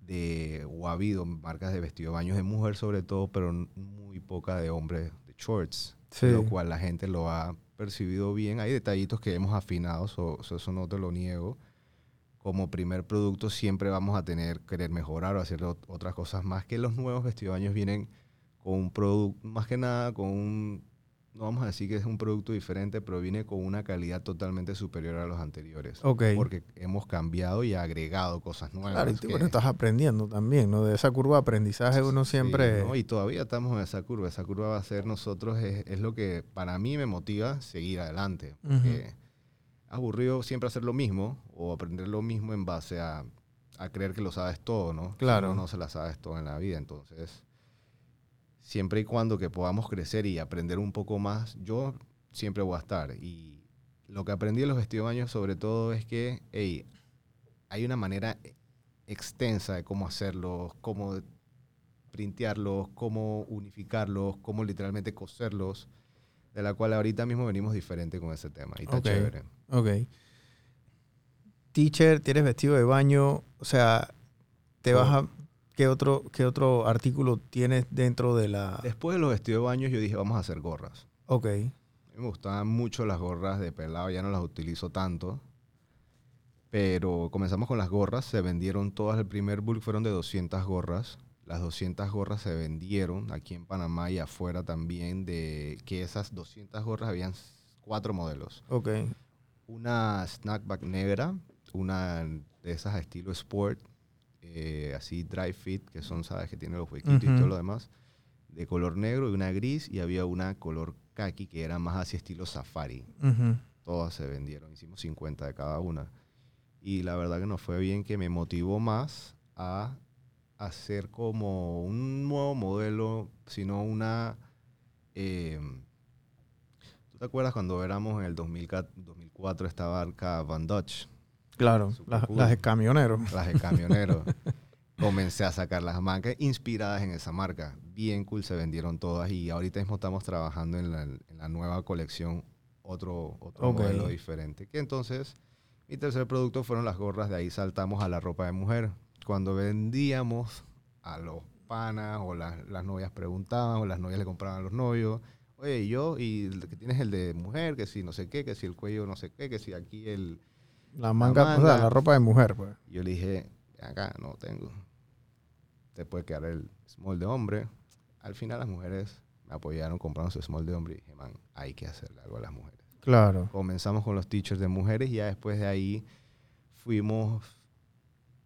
de, o ha habido marcas de vestido de baños de mujer sobre todo, pero muy poca de hombre de shorts. Sí. Lo cual la gente lo ha percibido bien. Hay detallitos que hemos afinado, so- so eso no te lo niego. Como primer producto siempre vamos a tener, querer mejorar o hacer ot- otras cosas más que los nuevos vestidos de baños vienen con un producto, más que nada con un, no vamos a decir que es un producto diferente, pero viene con una calidad totalmente superior a los anteriores. Ok. Porque hemos cambiado y agregado cosas nuevas. Claro, y tú, que- bueno, estás aprendiendo también, ¿no? De esa curva de aprendizaje uno Sí, siempre... ¿no? Y todavía estamos en esa curva. Esa curva va a ser nosotros, es, es lo que para mí me motiva seguir adelante. Porque aburrido siempre hacer lo mismo o aprender lo mismo en base a, a creer que lo sabes todo, ¿no? Claro. No, no se la sabes todo en la vida. Entonces, siempre y cuando que podamos crecer y aprender un poco más, yo siempre voy a estar. Y lo que aprendí en los vestidos de baño sobre todo es que, hey, hay una manera extensa de cómo hacerlos, cómo printearlos, cómo unificarlos, cómo literalmente coserlos, de la cual ahorita mismo venimos diferente con ese tema. Y está Ok. chévere. Ok. Teacher, tienes vestido de baño, o sea, te vas a... ¿Qué otro, ¿Qué otro artículo tienes dentro de la...? Después de los vestidos de baño yo dije, vamos a hacer gorras. Ok. A mí me gustaban mucho las gorras de pelado, ya no las utilizo tanto. Pero comenzamos con las gorras, se vendieron todas, el primer bulk fueron de 200 gorras. Las 200 gorras se vendieron aquí en Panamá y afuera también, de que esas 200 gorras habían cuatro modelos. Ok. Una snackback negra, una de esas a estilo sport, eh, así dry fit, que son, sabes, que tiene los huequitos y todo lo demás, de color negro y una gris, y había una color khaki que era más así estilo safari. Todas se vendieron, hicimos 50 de cada una. Y la verdad que nos fue bien, que me motivó más a hacer como un nuevo modelo, sino una... eh, ¿Tú te acuerdas cuando éramos en el 2004, 2004 esta barca Van Dutch? Claro, las, cool. las de camioneros. las de camioneros. Comencé a sacar las marcas inspiradas en esa marca. Bien cool, se vendieron todas y ahorita mismo estamos trabajando en la, en la nueva colección, otro, otro modelo diferente. Que entonces, mi tercer producto fueron las gorras, de ahí saltamos a la ropa de mujer. Cuando vendíamos a los panas o las, las novias preguntaban o las novias le compraban a los novios, oye, ¿y yo, y el que tienes el de mujer, que si no sé qué, que si el cuello no sé qué, que si aquí el... La manga, o sea, la ropa de mujer, pues. Yo le dije, "Ven acá, no tengo. Te puede quedar el small de hombre. Al final las mujeres me apoyaron comprando su small de hombre y dije, man, hay que hacerle algo a las mujeres. Claro. Comenzamos con los teachers de mujeres y ya después de ahí fuimos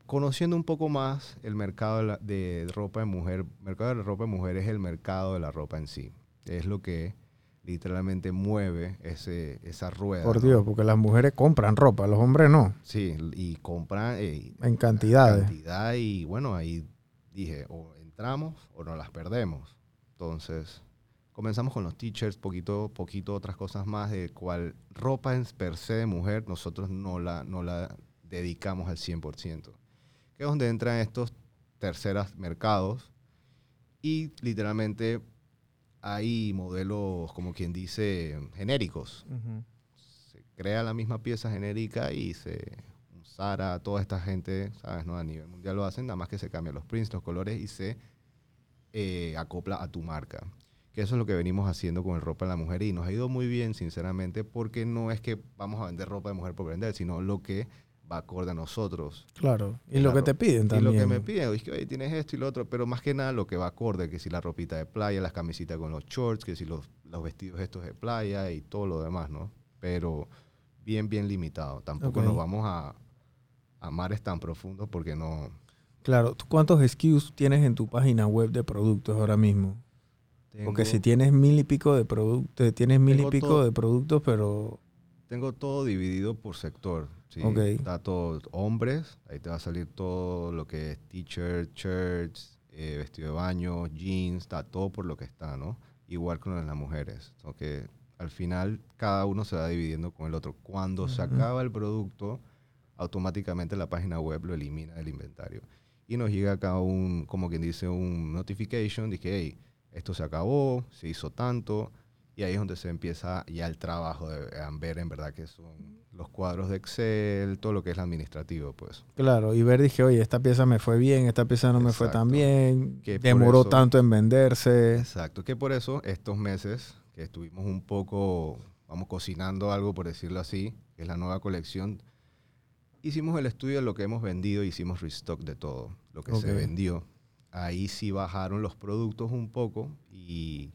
conociendo un poco más el mercado de, la- de ropa de mujer. El mercado de la ropa de mujer es el mercado de la ropa en sí. Es lo que literalmente mueve ese, esa rueda. Por ¿no? Dios, porque las mujeres compran ropa, los hombres no. Sí, y compran eh, En cantidades. cantidad y bueno, ahí dije, o entramos o nos las perdemos. Entonces, comenzamos con los t-shirts, poquito, poquito otras cosas más, de cual ropa en per se de mujer nosotros no la, no la dedicamos al 100%. Que es donde entran estos terceros mercados y literalmente hay modelos, como quien dice, genéricos. Se crea la misma pieza genérica y se Sara, toda esta gente, ¿sabes? No? A nivel mundial lo hacen, nada más que se cambian los prints, los colores y se eh, acopla a tu marca. Que eso es lo que venimos haciendo con el ropa de la mujer y nos ha ido muy bien, sinceramente, porque no es que vamos a vender ropa de mujer por vender, sino lo que va acorde a nosotros. Claro, y lo que te piden también. Y lo que me piden, es que oye, tienes esto y lo otro, pero más que nada lo que va acorde, que si la ropita de playa, las camisitas con los shorts, que si los, los vestidos estos de playa y todo lo demás, ¿no? Pero bien, bien limitado. Tampoco nos vamos a, a mares tan profundos porque no... Claro, ¿tú cuántos SKUs tienes en tu página web de productos ahora mismo? porque si tienes mil y pico de productos, tienes mil y pico de productos, pero... Tengo todo dividido por sector. ¿sí? Está todo hombres, ahí te va a salir todo lo que es t-shirt, shirts, eh, vestido de baño, jeans, está todo por lo que está, ¿no? Igual con las mujeres. que al final cada uno se va dividiendo con el otro. Cuando se acaba el producto, automáticamente la página web lo elimina del inventario. Y nos llega acá un, como quien dice, un notification que, hey, esto se acabó, se hizo tanto, y ahí es donde se empieza ya el trabajo de ver en verdad que son los cuadros de Excel, todo lo que es administrativo, pues. Claro, y ver, dije, oye, esta pieza me fue bien, esta pieza no me fue tan bien, que demoró tanto en venderse. Exacto, que por eso estos meses que estuvimos un poco, vamos, cocinando algo, por decirlo así, que es la nueva colección, hicimos el estudio de lo que hemos vendido, hicimos restock de todo, lo que se vendió. Ahí sí bajaron los productos un poco y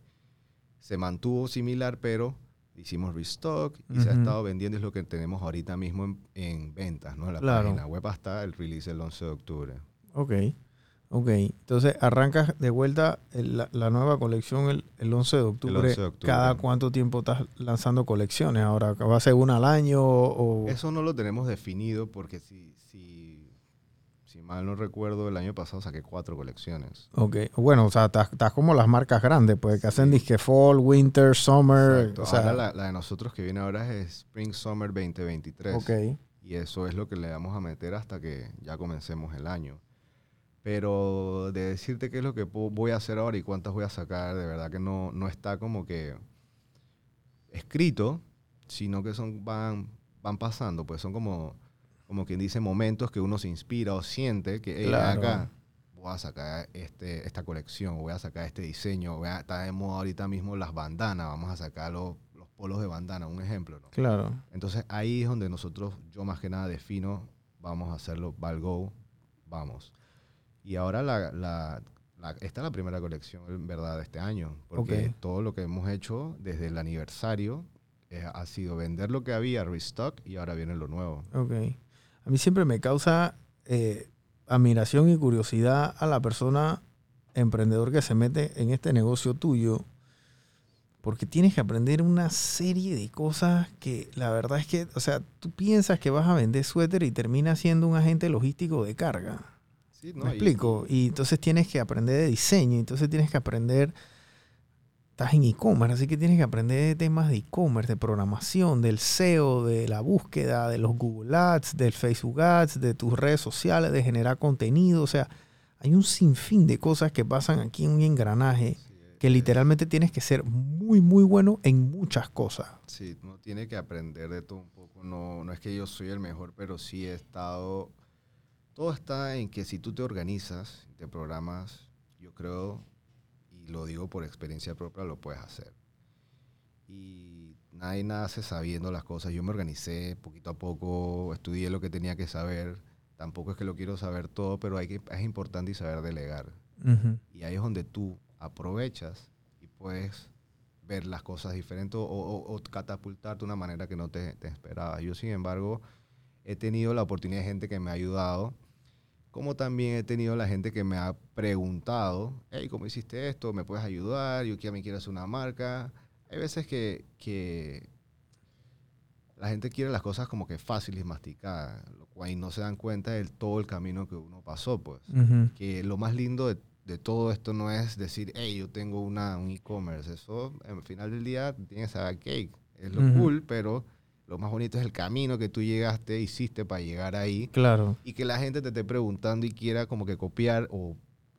se mantuvo similar, pero hicimos restock y se ha estado vendiendo, es lo que tenemos ahorita mismo en, ventas, ¿no? La página web hasta el release el 11 de octubre. Ok. Ok, entonces arrancas de vuelta la, nueva colección el, el, 11 de octubre. ¿Cada cuánto tiempo estás lanzando colecciones? Ahora, ¿va a ser una al año? O... Eso no lo tenemos definido porque si, si, si mal no recuerdo, el año pasado saqué cuatro colecciones. Ok, bueno, o sea, estás, como las marcas grandes, pues que hacen disque fall, winter, summer. O sea, la, la, de nosotros que viene ahora es Spring Summer 2023. Ok. Y eso es lo que le vamos a meter hasta que ya comencemos el año. Pero de decirte qué es lo que voy a hacer ahora y cuántas voy a sacar, de verdad que no, no está como que escrito, sino que son van, van pasando, pues son como, como quien dice momentos que uno se inspira o siente que acá voy a sacar este, esta colección, voy a sacar este diseño, voy a, está de moda ahorita mismo las bandanas, vamos a sacar los, los polos de bandana, un ejemplo. ¿no? Claro. Entonces ahí es donde nosotros, yo más que nada defino, vamos a hacerlo, Valgo, vamos. Y ahora la, la, esta es la primera colección, en verdad, de este año. Porque todo lo que hemos hecho desde el aniversario eh, ha sido vender lo que había, restock, y ahora viene lo nuevo. Ok. A mí siempre me causa eh, admiración y curiosidad a la persona emprendedor que se mete en este negocio tuyo. Porque tienes que aprender una serie de cosas que la verdad es que, o sea, tú piensas que vas a vender suéter y terminas siendo un agente logístico de carga. ¿Me explico? Y, entonces tienes que aprender de diseño, entonces tienes que aprender, estás en e-commerce, así que tienes que aprender de temas de e-commerce, de programación, del SEO, de la búsqueda, de los Google Ads, del Facebook Ads, de tus redes sociales, de generar contenido, o sea, hay un sinfín de cosas que pasan aquí en un engranaje que literalmente tienes que ser muy, muy bueno en muchas cosas. Sí, uno tiene que aprender de todo un poco. No, no es que yo soy el mejor, pero sí he estado todo está en que si tú te organizas, te programas, yo creo, lo digo por experiencia propia, lo puedes hacer. Y nadie nace sabiendo las cosas. Yo me organicé poquito a poco, estudié lo que tenía que saber. Tampoco es que lo quiero saber todo, pero hay que, es importante saber delegar. Y ahí es donde tú aprovechas y puedes ver las cosas diferentes o, catapultarte de una manera que no te, te esperabas. Yo, sin embargo, he tenido la oportunidad de gente que me ha ayudado como también he tenido la gente que me ha preguntado, hey, ¿cómo hiciste esto? ¿Me puedes ayudar? Yo me quiero hacer una marca. Hay veces que, que la gente quiere las cosas como que fáciles, masticadas, lo cual no se dan cuenta de todo el camino que uno pasó, pues. Que lo más lindo de de todo esto no es decir, hey, yo tengo una, un e-commerce. Eso, al final del día, tienes a cake. Es lo Ujú. cool, pero lo más bonito es el camino que tú llegaste, hiciste para llegar ahí. Claro. Y que la gente te esté preguntando y quiera como que copiar o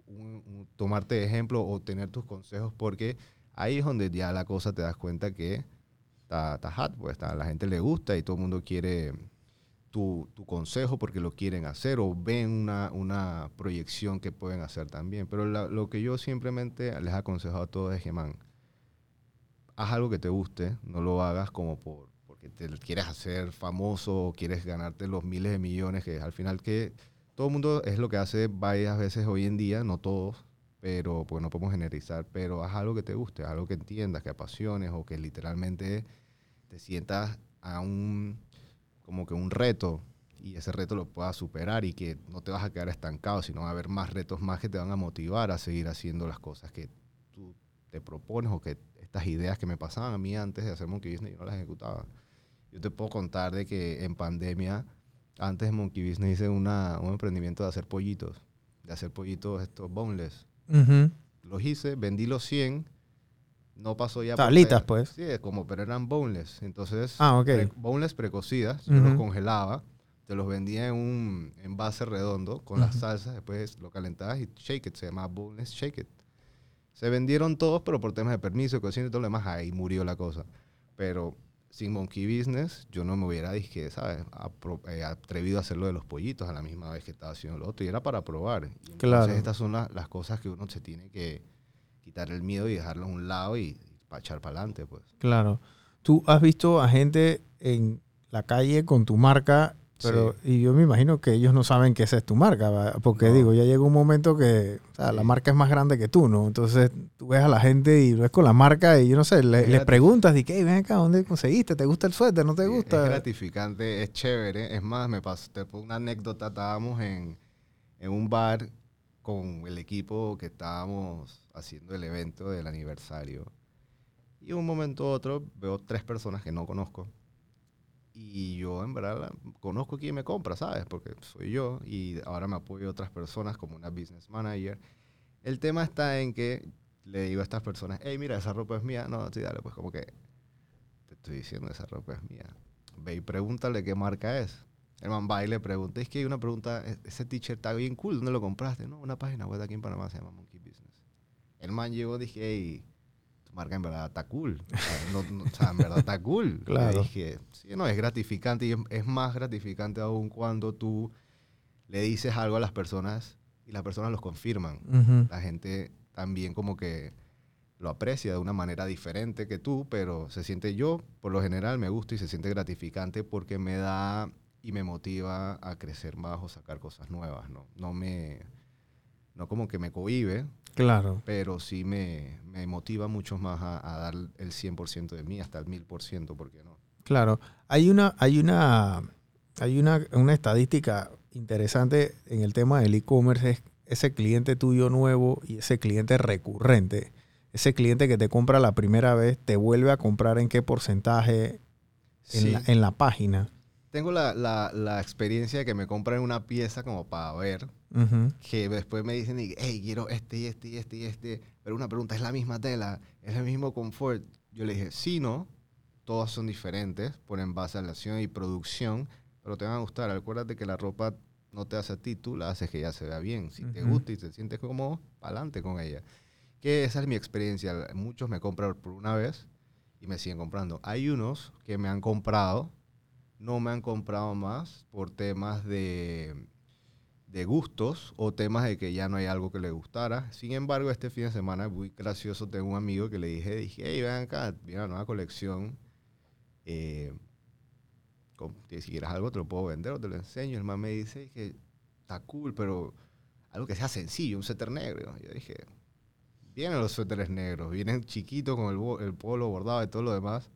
un- un- tomarte de ejemplo o tener tus consejos, porque ahí es donde ya la cosa te das cuenta que está, está hot, pues está- a la gente le gusta y todo el mundo quiere tu, tu consejo porque lo quieren hacer o ven una, una proyección que pueden hacer también. Pero la- lo que yo simplemente les he aconsejado a todos es que, man, haz algo que te guste, no lo hagas como por te quieres hacer famoso quieres ganarte los miles de millones, que al final que todo el mundo es lo que hace varias veces hoy en día, no todos, pero pues no podemos generalizar, pero haz algo que te guste, algo que entiendas, que apasiones o que literalmente te sientas a un como que un reto y ese reto lo puedas superar y que no te vas a quedar estancado, sino va a haber más retos más que te van a motivar a seguir haciendo las cosas que tú te propones o que estas ideas que me pasaban a mí antes de hacer Monkey Business yo no las ejecutaba. Yo te puedo contar de que en pandemia, antes de Monkey Business hice una, un emprendimiento de hacer pollitos, de hacer pollitos estos boneless. Los hice, vendí los 100, no pasó ya... Tablitas, pues. Sí, como, pero eran boneless. Entonces, Ah, pre- boneless precocidas, yo los congelaba, te los vendía en un envase redondo con las salsas, después lo calentabas y shake it, se llamaba boneless shake it. Se vendieron todos, pero por temas de permiso, cocina y todo lo demás, ahí murió la cosa. Pero sin Monkey Business, yo no me hubiera, dije, ¿sabes? Eh, atrevido a hacer lo de los pollitos a la misma vez que estaba haciendo lo otro. Y era para probar. Y entonces Claro. estas son las, las cosas que uno se tiene que quitar el miedo y dejarlo a un lado y, para echar para adelante, pues. Claro. Tú has visto a gente en la calle con tu marca, pero y yo me imagino que ellos no saben que esa es tu marca, porque No. digo, ya llega un momento que o sea, la marca es más grande que tú, ¿no? Entonces tú ves a la gente y ves con la marca y yo no sé, le- Es les preguntas, de que, ven acá, ¿dónde conseguiste? ¿Te gusta el suéter? ¿No te gusta? Es gratificante, es chévere. Es más, me pasó, te pongo una anécdota. Estábamos en, en un bar con el equipo que estábamos haciendo el evento del aniversario. Y un momento u otro veo tres personas que no conozco. Y yo, en verdad, la- conozco quién me compra, ¿sabes? Porque soy yo y ahora me apoyo a otras personas como una business manager. El tema está en que le digo a estas personas, hey, mira, esa ropa es mía. No, sí, dale, pues como que te estoy diciendo, esa ropa es mía. Ve y pregúntale qué marca es. El man va y le pregunta, es que hay una pregunta, "E- ese t-shirt está bien cool, ¿dónde lo compraste? No, una página web aquí en Panamá se llama Monkey Business. El man llegó, dije, hey, marca en verdad está cool. O sea, no- no- o sea, en verdad está cool. Claro. Dije, sí, no, es gratificante y es, es más gratificante aún cuando tú le dices algo a las personas y las personas los confirman la gente también como que lo aprecia de una manera diferente que tú, pero se siente yo, por lo general me gusta y se siente gratificante porque me da y me motiva a crecer más o sacar cosas nuevas, ¿no? No me, no como que me cohibe, Claro. pero sí me, me motiva mucho más a, a dar el 100% de mí, hasta el 1000%, ¿por qué no? Claro, hay una, hay una, hay una, una estadística interesante en el tema del e-commerce, es ese cliente tuyo nuevo y ese cliente recurrente. Ese cliente que te compra la primera vez, te vuelve a comprar en qué porcentaje en, Sí. la, en la página. Tengo la, la, la experiencia de que me compran una pieza como para ver Ujú. que después me dicen, hey, quiero este y este y este y este, pero una pregunta, ¿es la misma tela? ¿Es el mismo confort? Yo le dije, sí, no, todas son diferentes, por en base a la acción y producción, pero te van a gustar. Acuérdate que la ropa no te hace a ti, tú la haces que ya se vea bien. Si te Ujú. gusta y te sientes cómodo, adelante con ella. Que esa es mi experiencia. Muchos me compran por una vez y me siguen comprando. Hay unos que me han comprado, no me han comprado más por temas de de gustos o temas de que ya no hay algo que le gustara. Sin embargo, este fin de semana, muy gracioso, tengo un amigo que le dije, dije, hey, ven acá, viene una nueva colección. eh, con- si quieres algo te lo puedo vender o te lo enseño. El man me dice que está cool, pero algo que sea sencillo, un suéter negro. Yo dije, vienen los suéteres negros, vienen chiquitos con el, el polo bordado y todo lo demás.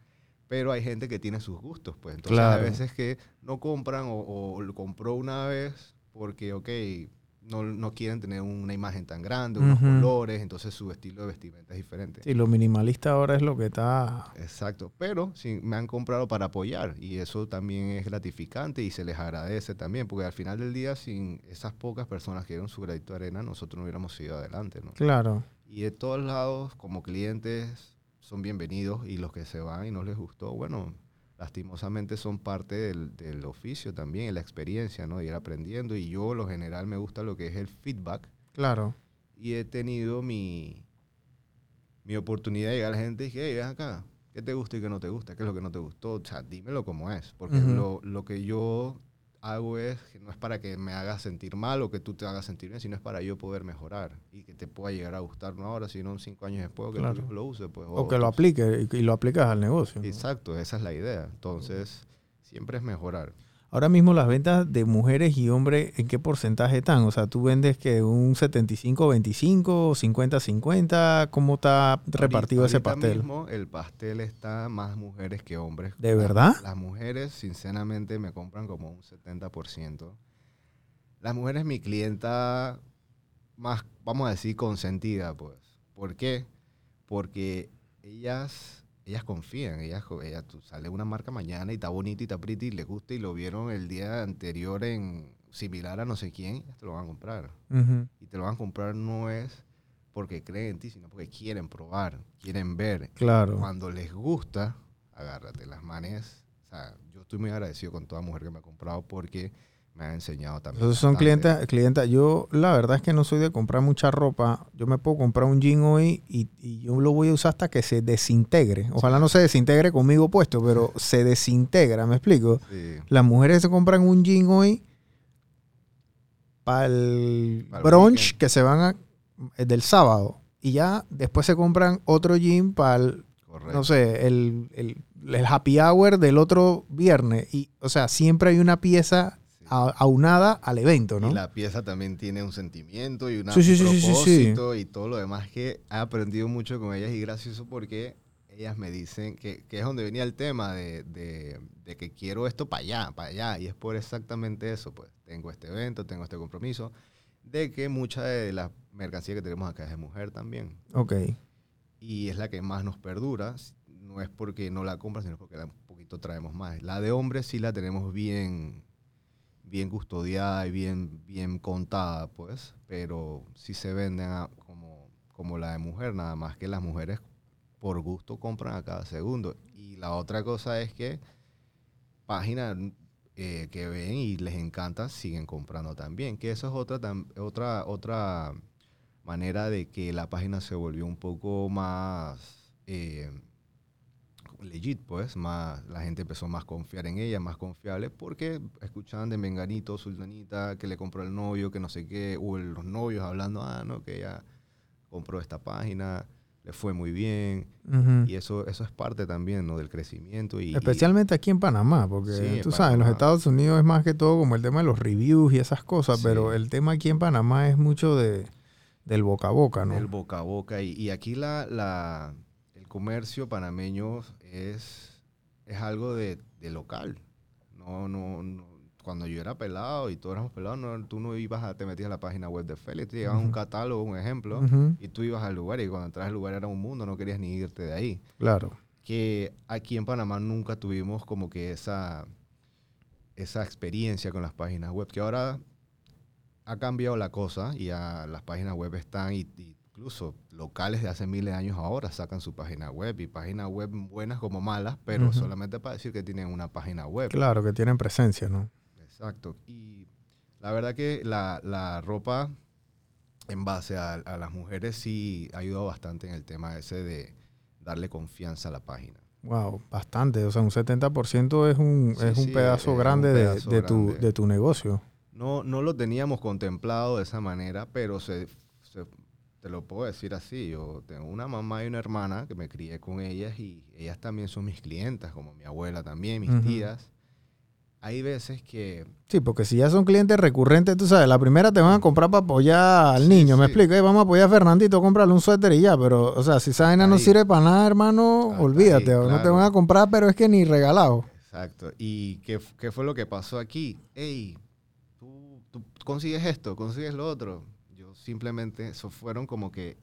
Pero hay gente que tiene sus gustos, pues. Entonces, Claro. a veces que no compran o, o lo compró una vez porque, ok, no, no quieren tener una imagen tan grande, unos colores, entonces su estilo de vestimenta es diferente. Sí, lo minimalista ahora es lo que está... Exacto, pero sí, me han comprado para apoyar y eso también es gratificante y se les agradece también, porque al final del día, sin esas pocas personas que dieron su granito de arena, nosotros no hubiéramos ido adelante, ¿no? Claro. Y de todos lados, como clientes, son bienvenidos y los que se van y no les gustó, bueno, lastimosamente son parte del, del oficio también, la experiencia, ¿no? De ir aprendiendo y yo, lo general, me gusta lo que es el feedback Claro. y he tenido mi, mi oportunidad de llegar a la gente y dije, hey, ven acá, ¿qué te gusta y qué no te gusta? ¿Qué es lo que no te gustó? O sea, dímelo como es, porque lo, lo que yo hago es, que no es para que me hagas sentir mal o que tú te hagas sentir bien, sino es para yo poder mejorar y que te pueda llegar a gustar no ahora, sino cinco años después, o que Claro. lo uses. Pues, O que lo tú- aplique y y lo aplicas al negocio. ¿no? Exacto, esa es la idea. Entonces, siempre es mejorar. Ahora mismo las ventas de mujeres y hombres, ¿en qué porcentaje están? O sea, tú vendes que un 75-25, 50-50, ¿cómo está repartido Ahorita- ese pastel? mismo el pastel está más mujeres que hombres. ¿De verdad? Las mujeres, sinceramente, me compran como un 70%. Las mujeres, mi clienta más, vamos a decir, consentida, pues. ¿Por qué? Porque ellas, ellas confían. Ellas, ellas tú sale una marca mañana y está bonita y está pretty y le gusta y lo vieron el día anterior en similar a no sé quién, ellas te lo van a comprar y te lo van a comprar no es porque creen en ti, sino porque quieren probar, quieren ver. Claro. Cuando les gusta, agárrate las manes. O sea, yo estoy muy agradecido con toda mujer que me ha comprado porque me ha enseñado también. Esos son clientes, clientas. Yo la verdad es que no soy de comprar mucha ropa. Yo me puedo comprar un jean hoy y, y yo lo voy a usar hasta que se desintegre. Ojalá no se desintegre conmigo puesto, pero se desintegra, ¿me explico? Sí, Las mujeres se compran un jean hoy para el brunch que se van a, eh, del sábado. Y ya después se compran otro jean para el, correcto. no sé, el, el- el happy hour del otro viernes. Y, o sea, siempre hay una pieza aunada al evento, ¿no? Y la pieza también tiene un sentimiento y una Sí, sí, sí, sí, sí, propósito y todo lo demás que he aprendido mucho con ellas y gracioso porque ellas me dicen que, que es donde venía el tema de, de- de que quiero esto para allá, para allá. Y es por exactamente eso, pues. Tengo este evento, tengo este compromiso, de que mucha de la mercancía que tenemos acá es de mujer también. Ok. Y es la que más nos perdura. No es porque no la compran, sino porque la un poquito traemos más. La de hombres sí la tenemos bien, bien custodiada y bien, bien contada, pues. Pero sí se venden a- como, como la de mujer, nada más que las mujeres por gusto compran a cada segundo. Y la otra cosa es que páginas eh, que ven y les encanta siguen comprando también. Que eso es otra, otra, otra manera de que la página se volvió un poco más eh, legit, pues, más, la gente empezó más a confiar en ella, más confiable, porque escuchaban de Menganito, Sultanita, que le compró el novio, que no sé qué, o los novios hablando, ah, no, que ella compró esta página, le fue muy bien, y eso, eso es parte también, ¿no? Del crecimiento. Y, y- Especialmente aquí en Panamá, porque Sí, en tú sabes, en los. Estados Unidos es más que todo como el tema de los reviews y esas cosas, Sí. pero el tema aquí en Panamá es mucho de del boca a boca, ¿no? El boca a boca. Y, y aquí la, la- comercio panameño es, es algo de, de local. No, no, no. Cuando yo era pelado y todos éramos pelados, no, tú no ibas a, te metías a la página web de Félix, te llevaban un Ujú. catálogo, un ejemplo, Ujú, y tú ibas al lugar y cuando entras al lugar era un mundo, no querías ni irte de ahí. Claro. Que aquí en Panamá nunca tuvimos como que esa, esa experiencia con las páginas web, que ahora ha cambiado la cosa y ya las páginas web están, y, y incluso locales de hace miles de años ahora sacan su página web y páginas web buenas como malas, pero solamente para decir que tienen una página web. Claro, que tienen presencia, ¿no? Exacto. Y la verdad que la, la ropa en base a, a las mujeres sí ha ayudado bastante en el tema ese de darle confianza a la página. Wow, bastante. O sea, un 70% es un, Sí, es un sí, pedazo es un grande de- pedazo de, tu, grande. de tu negocio. No, no lo teníamos contemplado de esa manera, pero se, se- te lo puedo decir así. Yo tengo una mamá y una hermana que me crié con ellas y ellas también son mis clientas, como mi abuela también, mis tías. Hay veces que Sí, porque si ya son clientes recurrentes, tú sabes, la primera te van a comprar para apoyar al Sí, niño, me explico, "Eh, vamos a apoyar a Fernandito, cómprale un suéter y ya, pero, o sea, si esa vaina no sirve para nada, hermano, Hasta olvídate, ahí, no te van a comprar, pero es que ni regalado. Exacto. ¿Y qué, qué fue lo que pasó aquí? Ey, tú tú consigues esto, consigues lo otro. Simplemente, eso fueron como que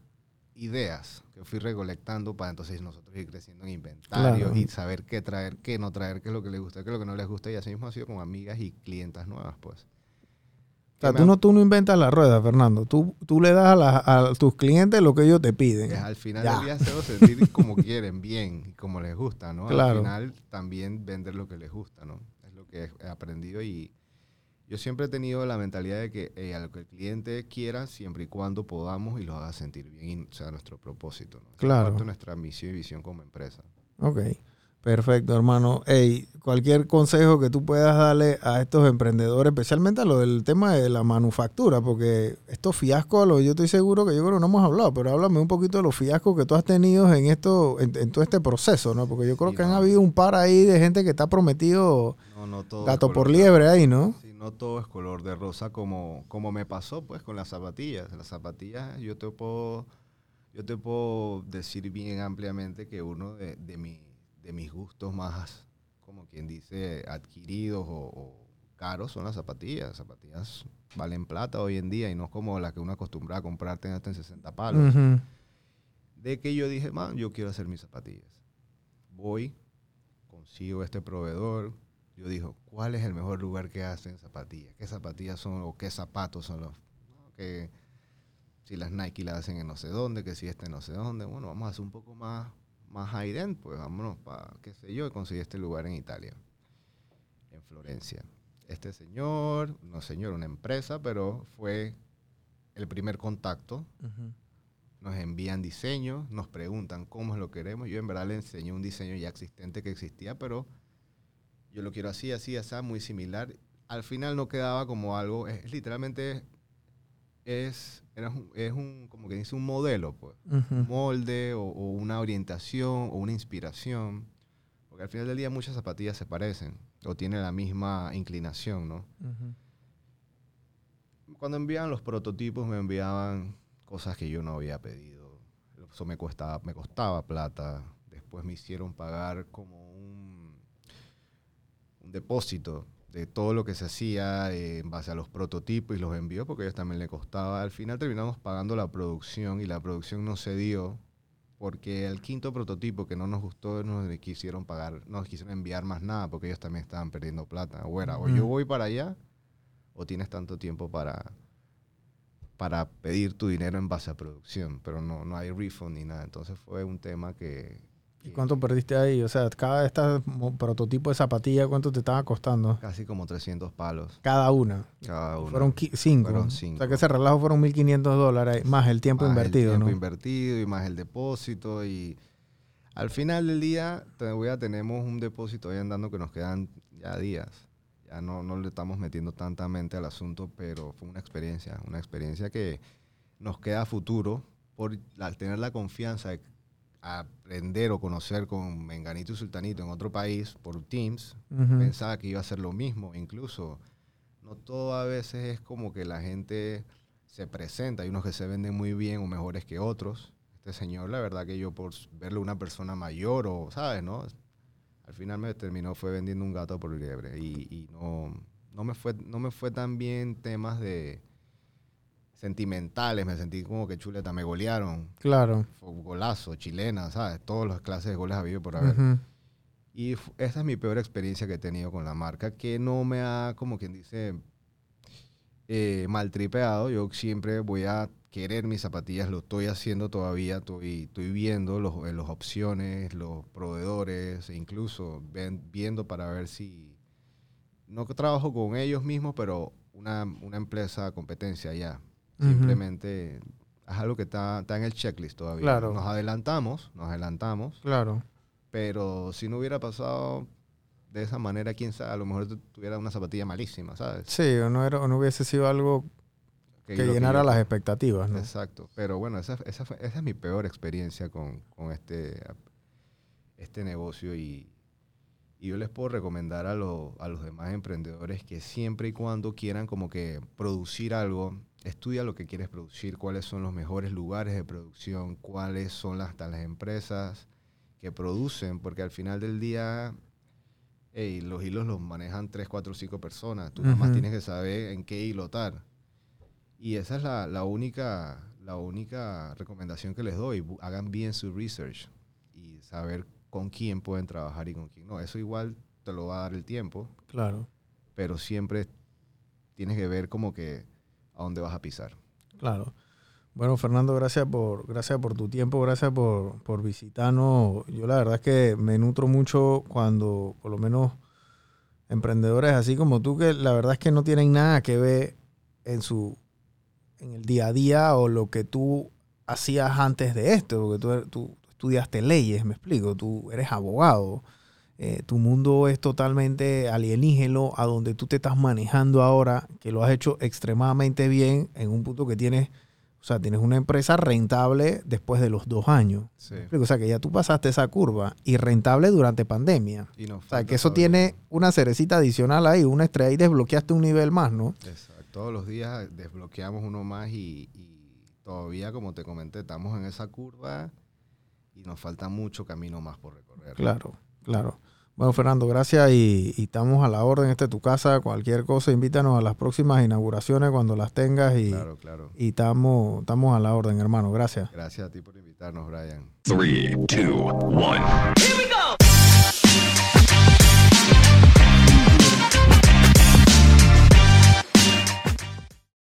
ideas que fui recolectando para entonces nosotros ir creciendo en inventario Claro. y saber qué traer, qué no traer, qué es lo que les gusta, qué es lo que no les gusta. Y así mismo ha sido con amigas y clientas nuevas, pues. O sea, tú no, tú no inventas la rueda, Fernando. Tú, tú le das a, la- a tus clientes lo que ellos te piden. Es al final Ya. del día hacerlos sentir como quieren, bien, y como les gusta, ¿no? Claro. Al final también vender lo que les gusta, ¿no? Es lo que he aprendido y yo siempre he tenido la mentalidad de que eh, a lo que el cliente quiera, siempre y cuando podamos y lo haga sentir bien, y sea nuestro propósito, ¿no? Claro. parte de nuestra misión y visión como empresa. Ok, perfecto, hermano. Ey, cualquier consejo que tú puedas darle a estos emprendedores, especialmente a lo del tema de la manufactura, porque estos fiascos, yo estoy seguro que yo creo que no hemos hablado, pero háblame un poquito de los fiascos que tú has tenido en esto, en, en todo este proceso, ¿no? Porque yo creo Sí, que han habido un par ahí de gente que está prometido No, no todo gato por liebre ahí, ¿no? Sí, no todo es color de rosa como, como me pasó pues con las zapatillas. Las zapatillas yo te puedo, yo te puedo decir bien ampliamente que uno de, de, mi- de mis gustos más, como quien dice, adquiridos o, o caros son las zapatillas. Las zapatillas valen plata hoy en día y no es como las que uno acostumbra a comprarte hasta en 60 palos. De que yo dije, man, yo quiero hacer mis zapatillas. Voy, consigo este proveedor. Yo digo, ¿cuál es el mejor lugar que hacen zapatillas? ¿Qué zapatillas son o qué zapatos son los? no? Que si las Nike las hacen en no sé dónde, que si este no sé dónde. Bueno, vamos a hacer un poco más, más high end, pues vámonos para, qué sé yo, y conseguí este lugar en Italia, en Florencia. Este señor, no señor, una empresa, pero fue el primer contacto nos envían diseños, nos preguntan cómo lo queremos. Yo en verdad le enseñé un diseño ya existente que existía, pero yo lo quiero así, así, así, muy similar. Al final no quedaba como algo, es, literalmente es, era un, es un, como que dice, un modelo, pues. Un molde o, o una orientación o una inspiración. Porque al final del día muchas zapatillas se parecen o tienen la misma inclinación, ¿no? Ujú. Cuando enviaban los prototipos me enviaban cosas que yo no había pedido. Eso me costaba, me costaba plata. Después me hicieron pagar como depósito de todo lo que se hacía eh, en base a los prototipos y los envíos, porque a ellos también le costaba. Al final terminamos pagando la producción y la producción no se dio porque el quinto prototipo que no nos gustó nos le quisieron pagar, no nos quisieron enviar más nada porque ellos también estaban perdiendo plata. O era, o yo voy para allá o tienes tanto tiempo para, para pedir tu dinero en base a producción, pero no, no hay refund ni nada. Entonces fue un tema que... ¿Y que cuánto perdiste ahí? O sea, cada esta prototipo de zapatilla, ¿cuánto te estaba costando? Casi como 300 palos Cada una. cada uno. Fueron cinco. Fueron O sea, cinco. que ese relajo fueron 1.500 dólares, más el tiempo Más invertido, el tiempo ¿no? invertido y más el depósito y al final del día todavía tenemos un depósito ahí andando que nos quedan ya días. Ya no, no le estamos metiendo tanta mente al asunto, pero fue una experiencia, una experiencia que nos queda a futuro por la- tener la confianza de aprender o conocer con Menganito y Sultanito en otro país por Teams. Pensaba que iba a ser lo mismo, incluso no todo a veces es como que la gente se presenta, hay unos que se venden muy bien o mejores que otros. Este señor, la verdad que yo por verle una persona mayor o, ¿sabes? no Al final me terminó fue vendiendo un gato por liebre y, y no, no, me fue, no me fue tan bien temas de sentimentales, me sentí como que chuleta, me golearon, Claro. fue golazo, chilena, ¿sabes? Todas las clases de goles habido por haber. Ujú. Y fu- esta es mi peor experiencia que he tenido con la marca, que no me ha, como quien dice, eh, maltripeado. Yo siempre voy a querer mis zapatillas, lo estoy haciendo todavía, estoy, estoy viendo los, eh, las opciones, los proveedores, e incluso ven- viendo para ver si, no trabajo con ellos mismos, pero una, una empresa competencia ya. Simplemente es algo que está, está en el checklist todavía. Claro. Nos adelantamos, nos adelantamos. Claro. Pero si no hubiera pasado de esa manera, quién sabe, a lo mejor tu- tuviera una zapatilla malísima, ¿sabes? Sí, o no, era, o no hubiese sido algo que, llenara yo- las expectativas, ¿no? Exacto. Pero bueno, esa, esa, fue- esa es mi peor experiencia con, con este, este negocio y, y yo les puedo recomendar a, lo- a los demás emprendedores que siempre y cuando quieran como que producir algo, estudia lo que quieres producir, cuáles son los mejores lugares de producción, cuáles son las, las empresas que producen, porque al final del día Ey, los hilos los manejan 3, 4, 5 personas. Tú nada más Ujú. tienes que saber en qué hilotar. Y esa es la, la única, la única recomendación que les doy. Hagan bien su research y saber con quién pueden trabajar y con quién no. Eso igual te lo va a dar el tiempo, Claro, pero siempre tienes que ver como que a dónde vas a pisar. claro. Bueno, Fernando, gracias por, gracias por tu tiempo, gracias por, por visitarnos. Yo la verdad es que me nutro mucho cuando, por lo menos, emprendedores así como tú, que la verdad es que no tienen nada que ver en su en el día a día o lo que tú hacías antes de esto, porque tú, tú estudiaste leyes, me explico, tú eres abogado, eh, tu mundo es totalmente alienígeno a donde tú te estás manejando ahora, que lo has hecho extremadamente bien en un punto que tienes, o sea, tienes una empresa rentable después de los dos años. Sí. O sea, que ya tú pasaste esa curva y rentable durante pandemia. Y nos O sea, que eso todavía. tiene una cerecita adicional ahí, una estrella y desbloqueaste un nivel más, ¿no? Exacto. Todos los días desbloqueamos uno más y, y todavía, como te comenté, estamos en esa curva y nos falta mucho camino más por recorrer. Claro, claro. Bueno, Fernando, gracias y, y estamos a la orden. Esta es tu casa. Cualquier cosa, invítanos a las próximas inauguraciones cuando las tengas y, Claro, claro. y estamos, estamos a la orden, hermano. Gracias. Gracias a ti por invitarnos, Brian. Three, two, one. Here we go.